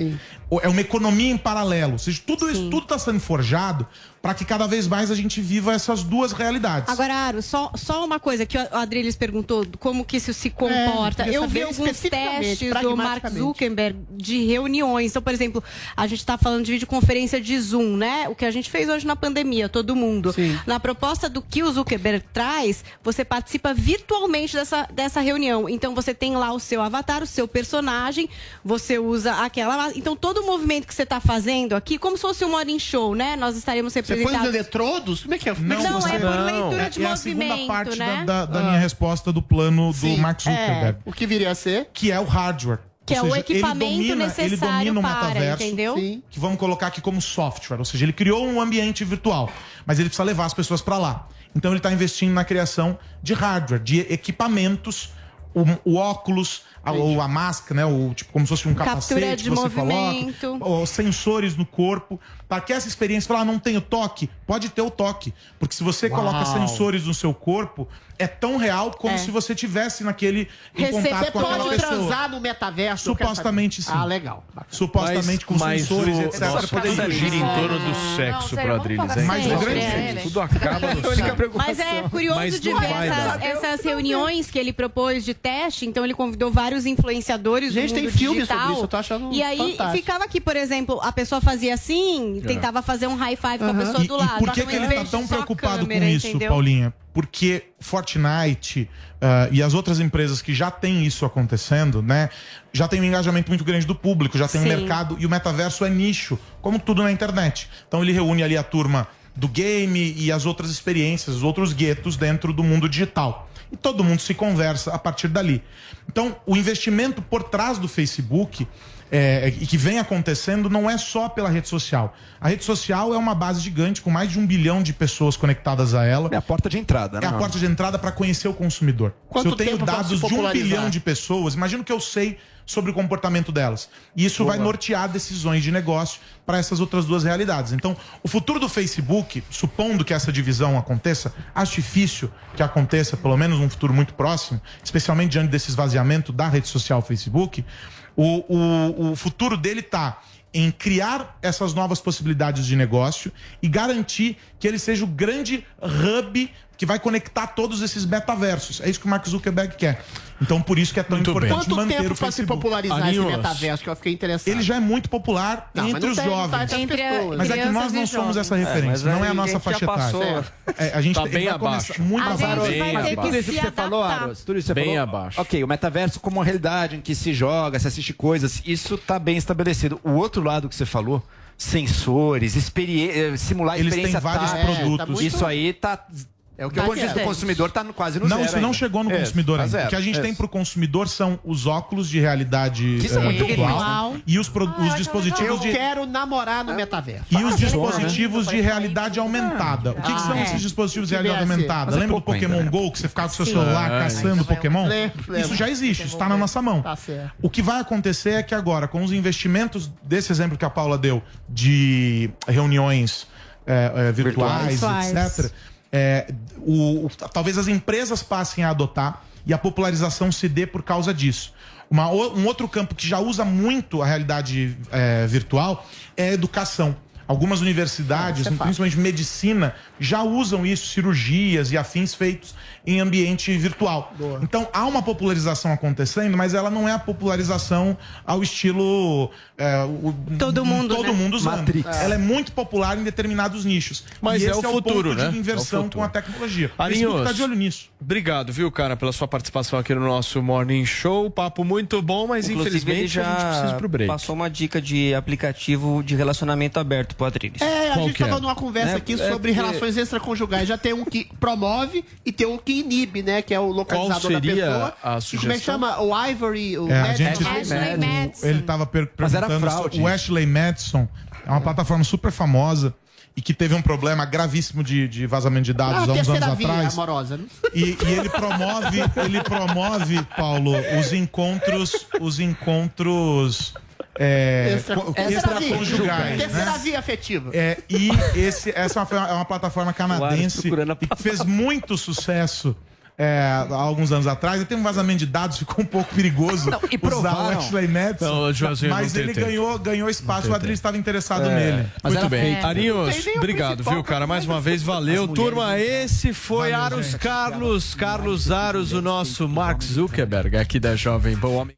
O- É uma economia em paralelo. Ou seja, tudo isso tudo está sendo forjado para que cada vez mais a gente viva essas duas realidades. Agora, Aro, só, só uma coisa que o Adriles perguntou, como que isso se comporta. queria eu vi alguns testes do Mark. Zuckerberg de reuniões. Então, por exemplo, a gente está falando de videoconferência de Zoom, né? O que a gente fez hoje na pandemia, todo mundo. Na proposta do que o Zuckerberg traz, você participa virtualmente dessa, dessa reunião. Então, você tem lá o seu avatar, o seu personagem, você usa aquela... Então, todo o movimento que você está fazendo aqui, como se fosse um morning show, né? Nós estaremos Você põe os eletrodos? Como é que é? Não, Como é que por você- leitura de é a segunda movimento, parte né? da, da- da Ah. minha resposta do plano do Sim, Mark Zuckerberg. é. O que viria a ser? Que é o hardware. Que Ou é o equipamento ele domina, ele necessário domina o para, metaverso, entendeu? que vamos colocar aqui como software. Ou seja, ele criou um ambiente virtual, mas ele precisa levar as pessoas para lá. Então ele está investindo na criação de hardware, de equipamentos, o, o óculos, a, ou a máscara, né? O, tipo, como se fosse um capacete de que você movimento. coloca, ou sensores no corpo, para que essa experiência, falar, ah, não tenho toque, pode ter o toque. Porque se você Uau. coloca sensores no seu corpo, é tão real como É. se você tivesse naquele em Você contato com aquela pode pessoa. transar no metaverso? Supostamente sim. Ah, legal. Supostamente com Mas- sensores, mas o- etc. nossa, Poderia- gira em torno do sexo pro Adriles, hein? Mas o grande É, Tudo acaba no sexo. Mas é curioso Mas de não ver essas, essas reuniões que ele propôs de teste. Então, ele convidou vários influenciadores Gente, do tem mundo filme digital. sobre isso, eu tô achando E aí, fantástico. ficava aqui, por exemplo, a pessoa fazia assim, É. tentava fazer um high five com a pessoa E, do e lado. por que, Então, que ele tá tão preocupado câmera, com isso, entendeu? Paulinha? Porque Fortnite ah, e as outras empresas que já têm isso acontecendo, né? Já tem um engajamento muito grande do público, já tem um Sim. mercado e o metaverso é nicho, como tudo na internet. Então ele reúne ali a turma do game e as outras experiências, os outros guetos dentro do mundo digital. E todo mundo se conversa a partir dali. Então, o investimento por trás do Facebook é, e que vem acontecendo não é só pela rede social. A rede social é uma base gigante com mais de um bilhão de pessoas conectadas a ela. É a porta de entrada, né? É a porta de entrada para conhecer o consumidor. Quanto se eu tenho dados se de um bilhão de pessoas, imagina o que eu sei sobre o comportamento delas. E isso vai nortear decisões de negócio para essas outras duas realidades. Então, o futuro do Facebook, supondo que essa divisão aconteça, acho difícil que aconteça, pelo menos num futuro muito próximo, especialmente diante desse esvaziamento da rede social Facebook, o, o, o futuro dele está em criar essas novas possibilidades de negócio e garantir que ele seja o grande hub que vai conectar todos esses metaversos. É isso que o Mark Zuckerberg quer. Então, por isso que é tão Muito bem. importante Quanto manter tempo o pra se popularizar Aninhos. esse metaverso que eu fiquei interessado? Ele já é muito popular Não, entre os tem- tá jovens. entre pessoas. Mas é que nós não somos essa É, referência, mas não é a nossa faixa etária. passou. É, a gente Tá tem- bem abaixo. muito A abaixo. Bem Tudo isso que você falou. Aros, tudo isso que você Bem falou. abaixo. Ok, o metaverso como uma realidade em que se joga, se assiste coisas, isso tá bem estabelecido. O outro lado que você falou, sensores, experi eh, simular a Eles têm experiência vários tátil, produtos. tá muito- Isso aí tá. É o que Tá o de vista do distante. consumidor tá no- quase no Não, zero isso não ainda. chegou no É, consumidor tá ainda. zero. O que a gente É. tem pro consumidor são os óculos de realidade Que são muito virtual e os, pro- os Eu dispositivos de quero namorar no metaverso. E os dispositivos de realidade aumentada. O que, que são Ah, é. esses dispositivos de Que realidade aumentada? É Lembra do Pokémon ainda, né? GO, que você ficava com seu Sim. celular É. caçando Pokémon? Isso já existe, isso está na nossa mão. Tá certo. O que vai acontecer é que agora, com os investimentos desse exemplo que a Paula deu de reuniões é, é, virtuais, Virtuais. etc. é, o- o- talvez as empresas passem a adotar e a popularização se dê por causa disso. Uma um outro campo que já usa muito a realidade é, virtual é a educação. Algumas universidades, principalmente medicina, já usam isso, cirurgias e afins feitos em ambiente virtual. Então há uma popularização acontecendo, mas ela não é a popularização ao estilo é, o- Todo mundo, todo né? mundo usando. Matrix. Ela é muito popular em determinados nichos. Mas E é esse o futuro, ponto né? de inversão É o futuro. com a tecnologia. Arinhos, Facebook tá de olho nisso. Obrigado, viu, cara, pela sua participação aqui no nosso Morning Show. Papo muito bom, mas Inclusive, infelizmente ele já a gente precisa ir pro break. passou uma dica de aplicativo de relacionamento aberto pro Adriles. É, a Qual gente que é? tava numa conversa Né? aqui É sobre porque- relações extraconjugais. Já tem um que promove e tem um que inibe, né? Que é o localizador Qual seria da pessoa. a E Como é que sugestão? chama? O Ivory, o É, gente, Ashley Madison. ele tava per Mas era perguntando o. Ashley Madison é uma plataforma super famosa e que teve um problema gravíssimo de, de vazamento de dados Ah, há uns anos atrás. amorosa, né? E, e ele promove, ele promove, Paulo, os encontros, os encontros é, Extra- co- Terceira via. extraconjugais, Terceira né? via afetiva. É, e esse, essa é uma, é uma plataforma canadense que fez muito sucesso é, há alguns anos atrás. E tem um vazamento de dados, ficou um pouco perigoso Não, e usar o provaram. Ashley Madison. Não, Joãozinho, mas não tem ele tempo. ganhou, ganhou espaço, o tem Adri estava interessado É, nele. Muito bem. feito. Arinhos, obrigado, viu, cara? Mais uma vez, valeu. Turma, esse foi Aros Carlos, Carlos Aros, o nosso Mark Zuckerberg, aqui da Jovem Pan. o homem-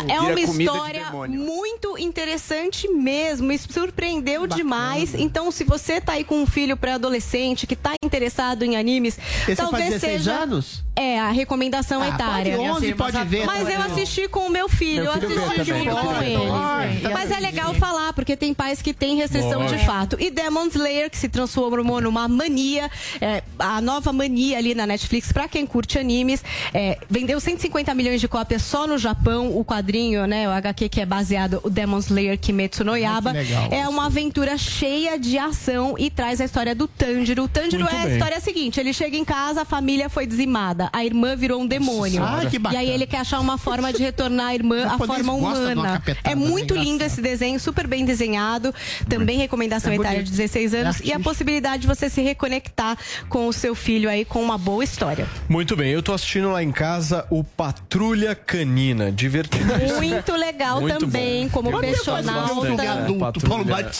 É uma comida de história demônio. muito interessante mesmo, me surpreendeu demais. Então, se você tá aí com um filho pré-adolescente que tá interessado em animes, Esse talvez faz 16 seja anos? É, a recomendação Ah, etária. pode 11, pode ver, Mas eu assisti com o meu filho, Meu eu filho assisti vê também, junto com ele. Mas é legal falar, porque tem pais que têm restrição de Lógico. fato. E Demon Slayer, que se transformou numa mania, é, a nova mania ali na Netflix, pra quem curte animes, é, vendeu 150 milhões de cópias só no Japão, o quadrinho, né, o HQ que é baseado, o Demon Slayer Kimetsu no Yaba. Legal. é uma aventura cheia de ação e traz a história do Tanjiro. O Tanjiro Muito é a bem. história seguinte, ele chega em casa, a família foi dizimada, a irmã virou um demônio. Ai, que e bacana. aí ele quer achar uma forma de retornar a irmã [LAUGHS] à forma humana. capetada, É muito é lindo esse desenho, super bem desenhado. Também recomendação É etária bonito. de 16 anos. É e a possibilidade de você se reconectar com o seu filho aí com uma boa história. Muito bem, eu tô assistindo lá em casa o Patrulha Canina, divertidíssimo. Muito legal Muito também, bom. como personal. bastante. tá? É, Patrulha-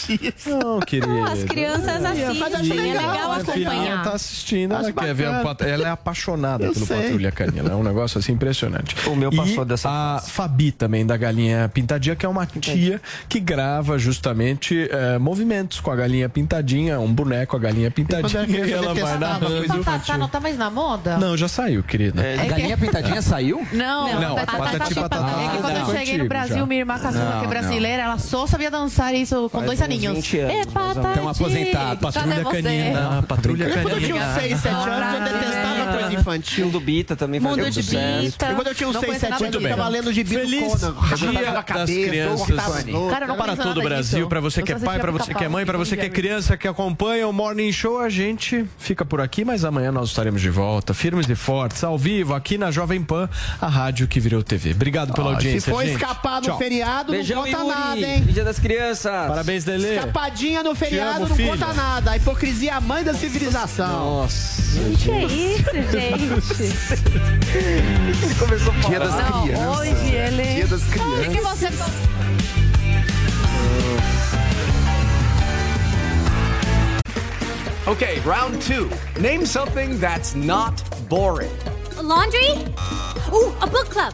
Não, querido. As crianças assistem, é legal A filhinha acompanhar. tá assistindo, ela quer ver a Ela é apaixonada Eu pelo sei. Patrulha Canina. É um negócio assim impressionante. O meu passou e dessa A Fabi também, da Galinha Pintadinha, que é uma tia que grava justamente eh, movimentos com a galinha pintadinha, um boneco, a galinha pintadinha, e ela vai narrando. Tá, tá, não tá mais na moda? Não, já saiu, querida. É que- Galinha Pintadinha saiu? Não, Não, Patati Patati Patatá É quando eu cheguei Antigo no Brasil, já. minha irmã caçula, Não, que é não. brasileira, ela só sabia dançar isso com dois aninhos. É Patati. Tão aposentado. Patrulha Cadê você? Canina, Patrulha Quando eu Canina. tinha uns 6, 7 anos, eu detestava coisa infantil. Mundo Bita também Mundo fazia de sucesso. Bita. E quando eu tinha uns Não 6, conheço 7 nada anos, eu ficava lendo gibi do Feliz Dia das Crianças. Cara, não para todo o Brasil, para você que é pai, para você que é mãe, para você que é criança que acompanha o Morning Show, a gente fica por aqui, mas amanhã nós estaremos de volta, firmes e fortes, ao vivo, aqui na Jovem Pan, a rádio que virou TV. Obrigado pela Ó, audiência, Se for gente. escapar no Tchau. feriado, Beijão, não conta Yuri. nada, hein? Dia das Crianças. Parabéns, Lelê. Escapadinha no feriado amo, não filho. conta nada. A hipocrisia é a mãe da civilização. Nossa. Que é isso, gente? [LAUGHS] Começou a Dia das Não, Crianças. hoje ele... Dia das O que Crianças. você... Okay, round two. Name something that's not boring. laundry? Ooh, a book club.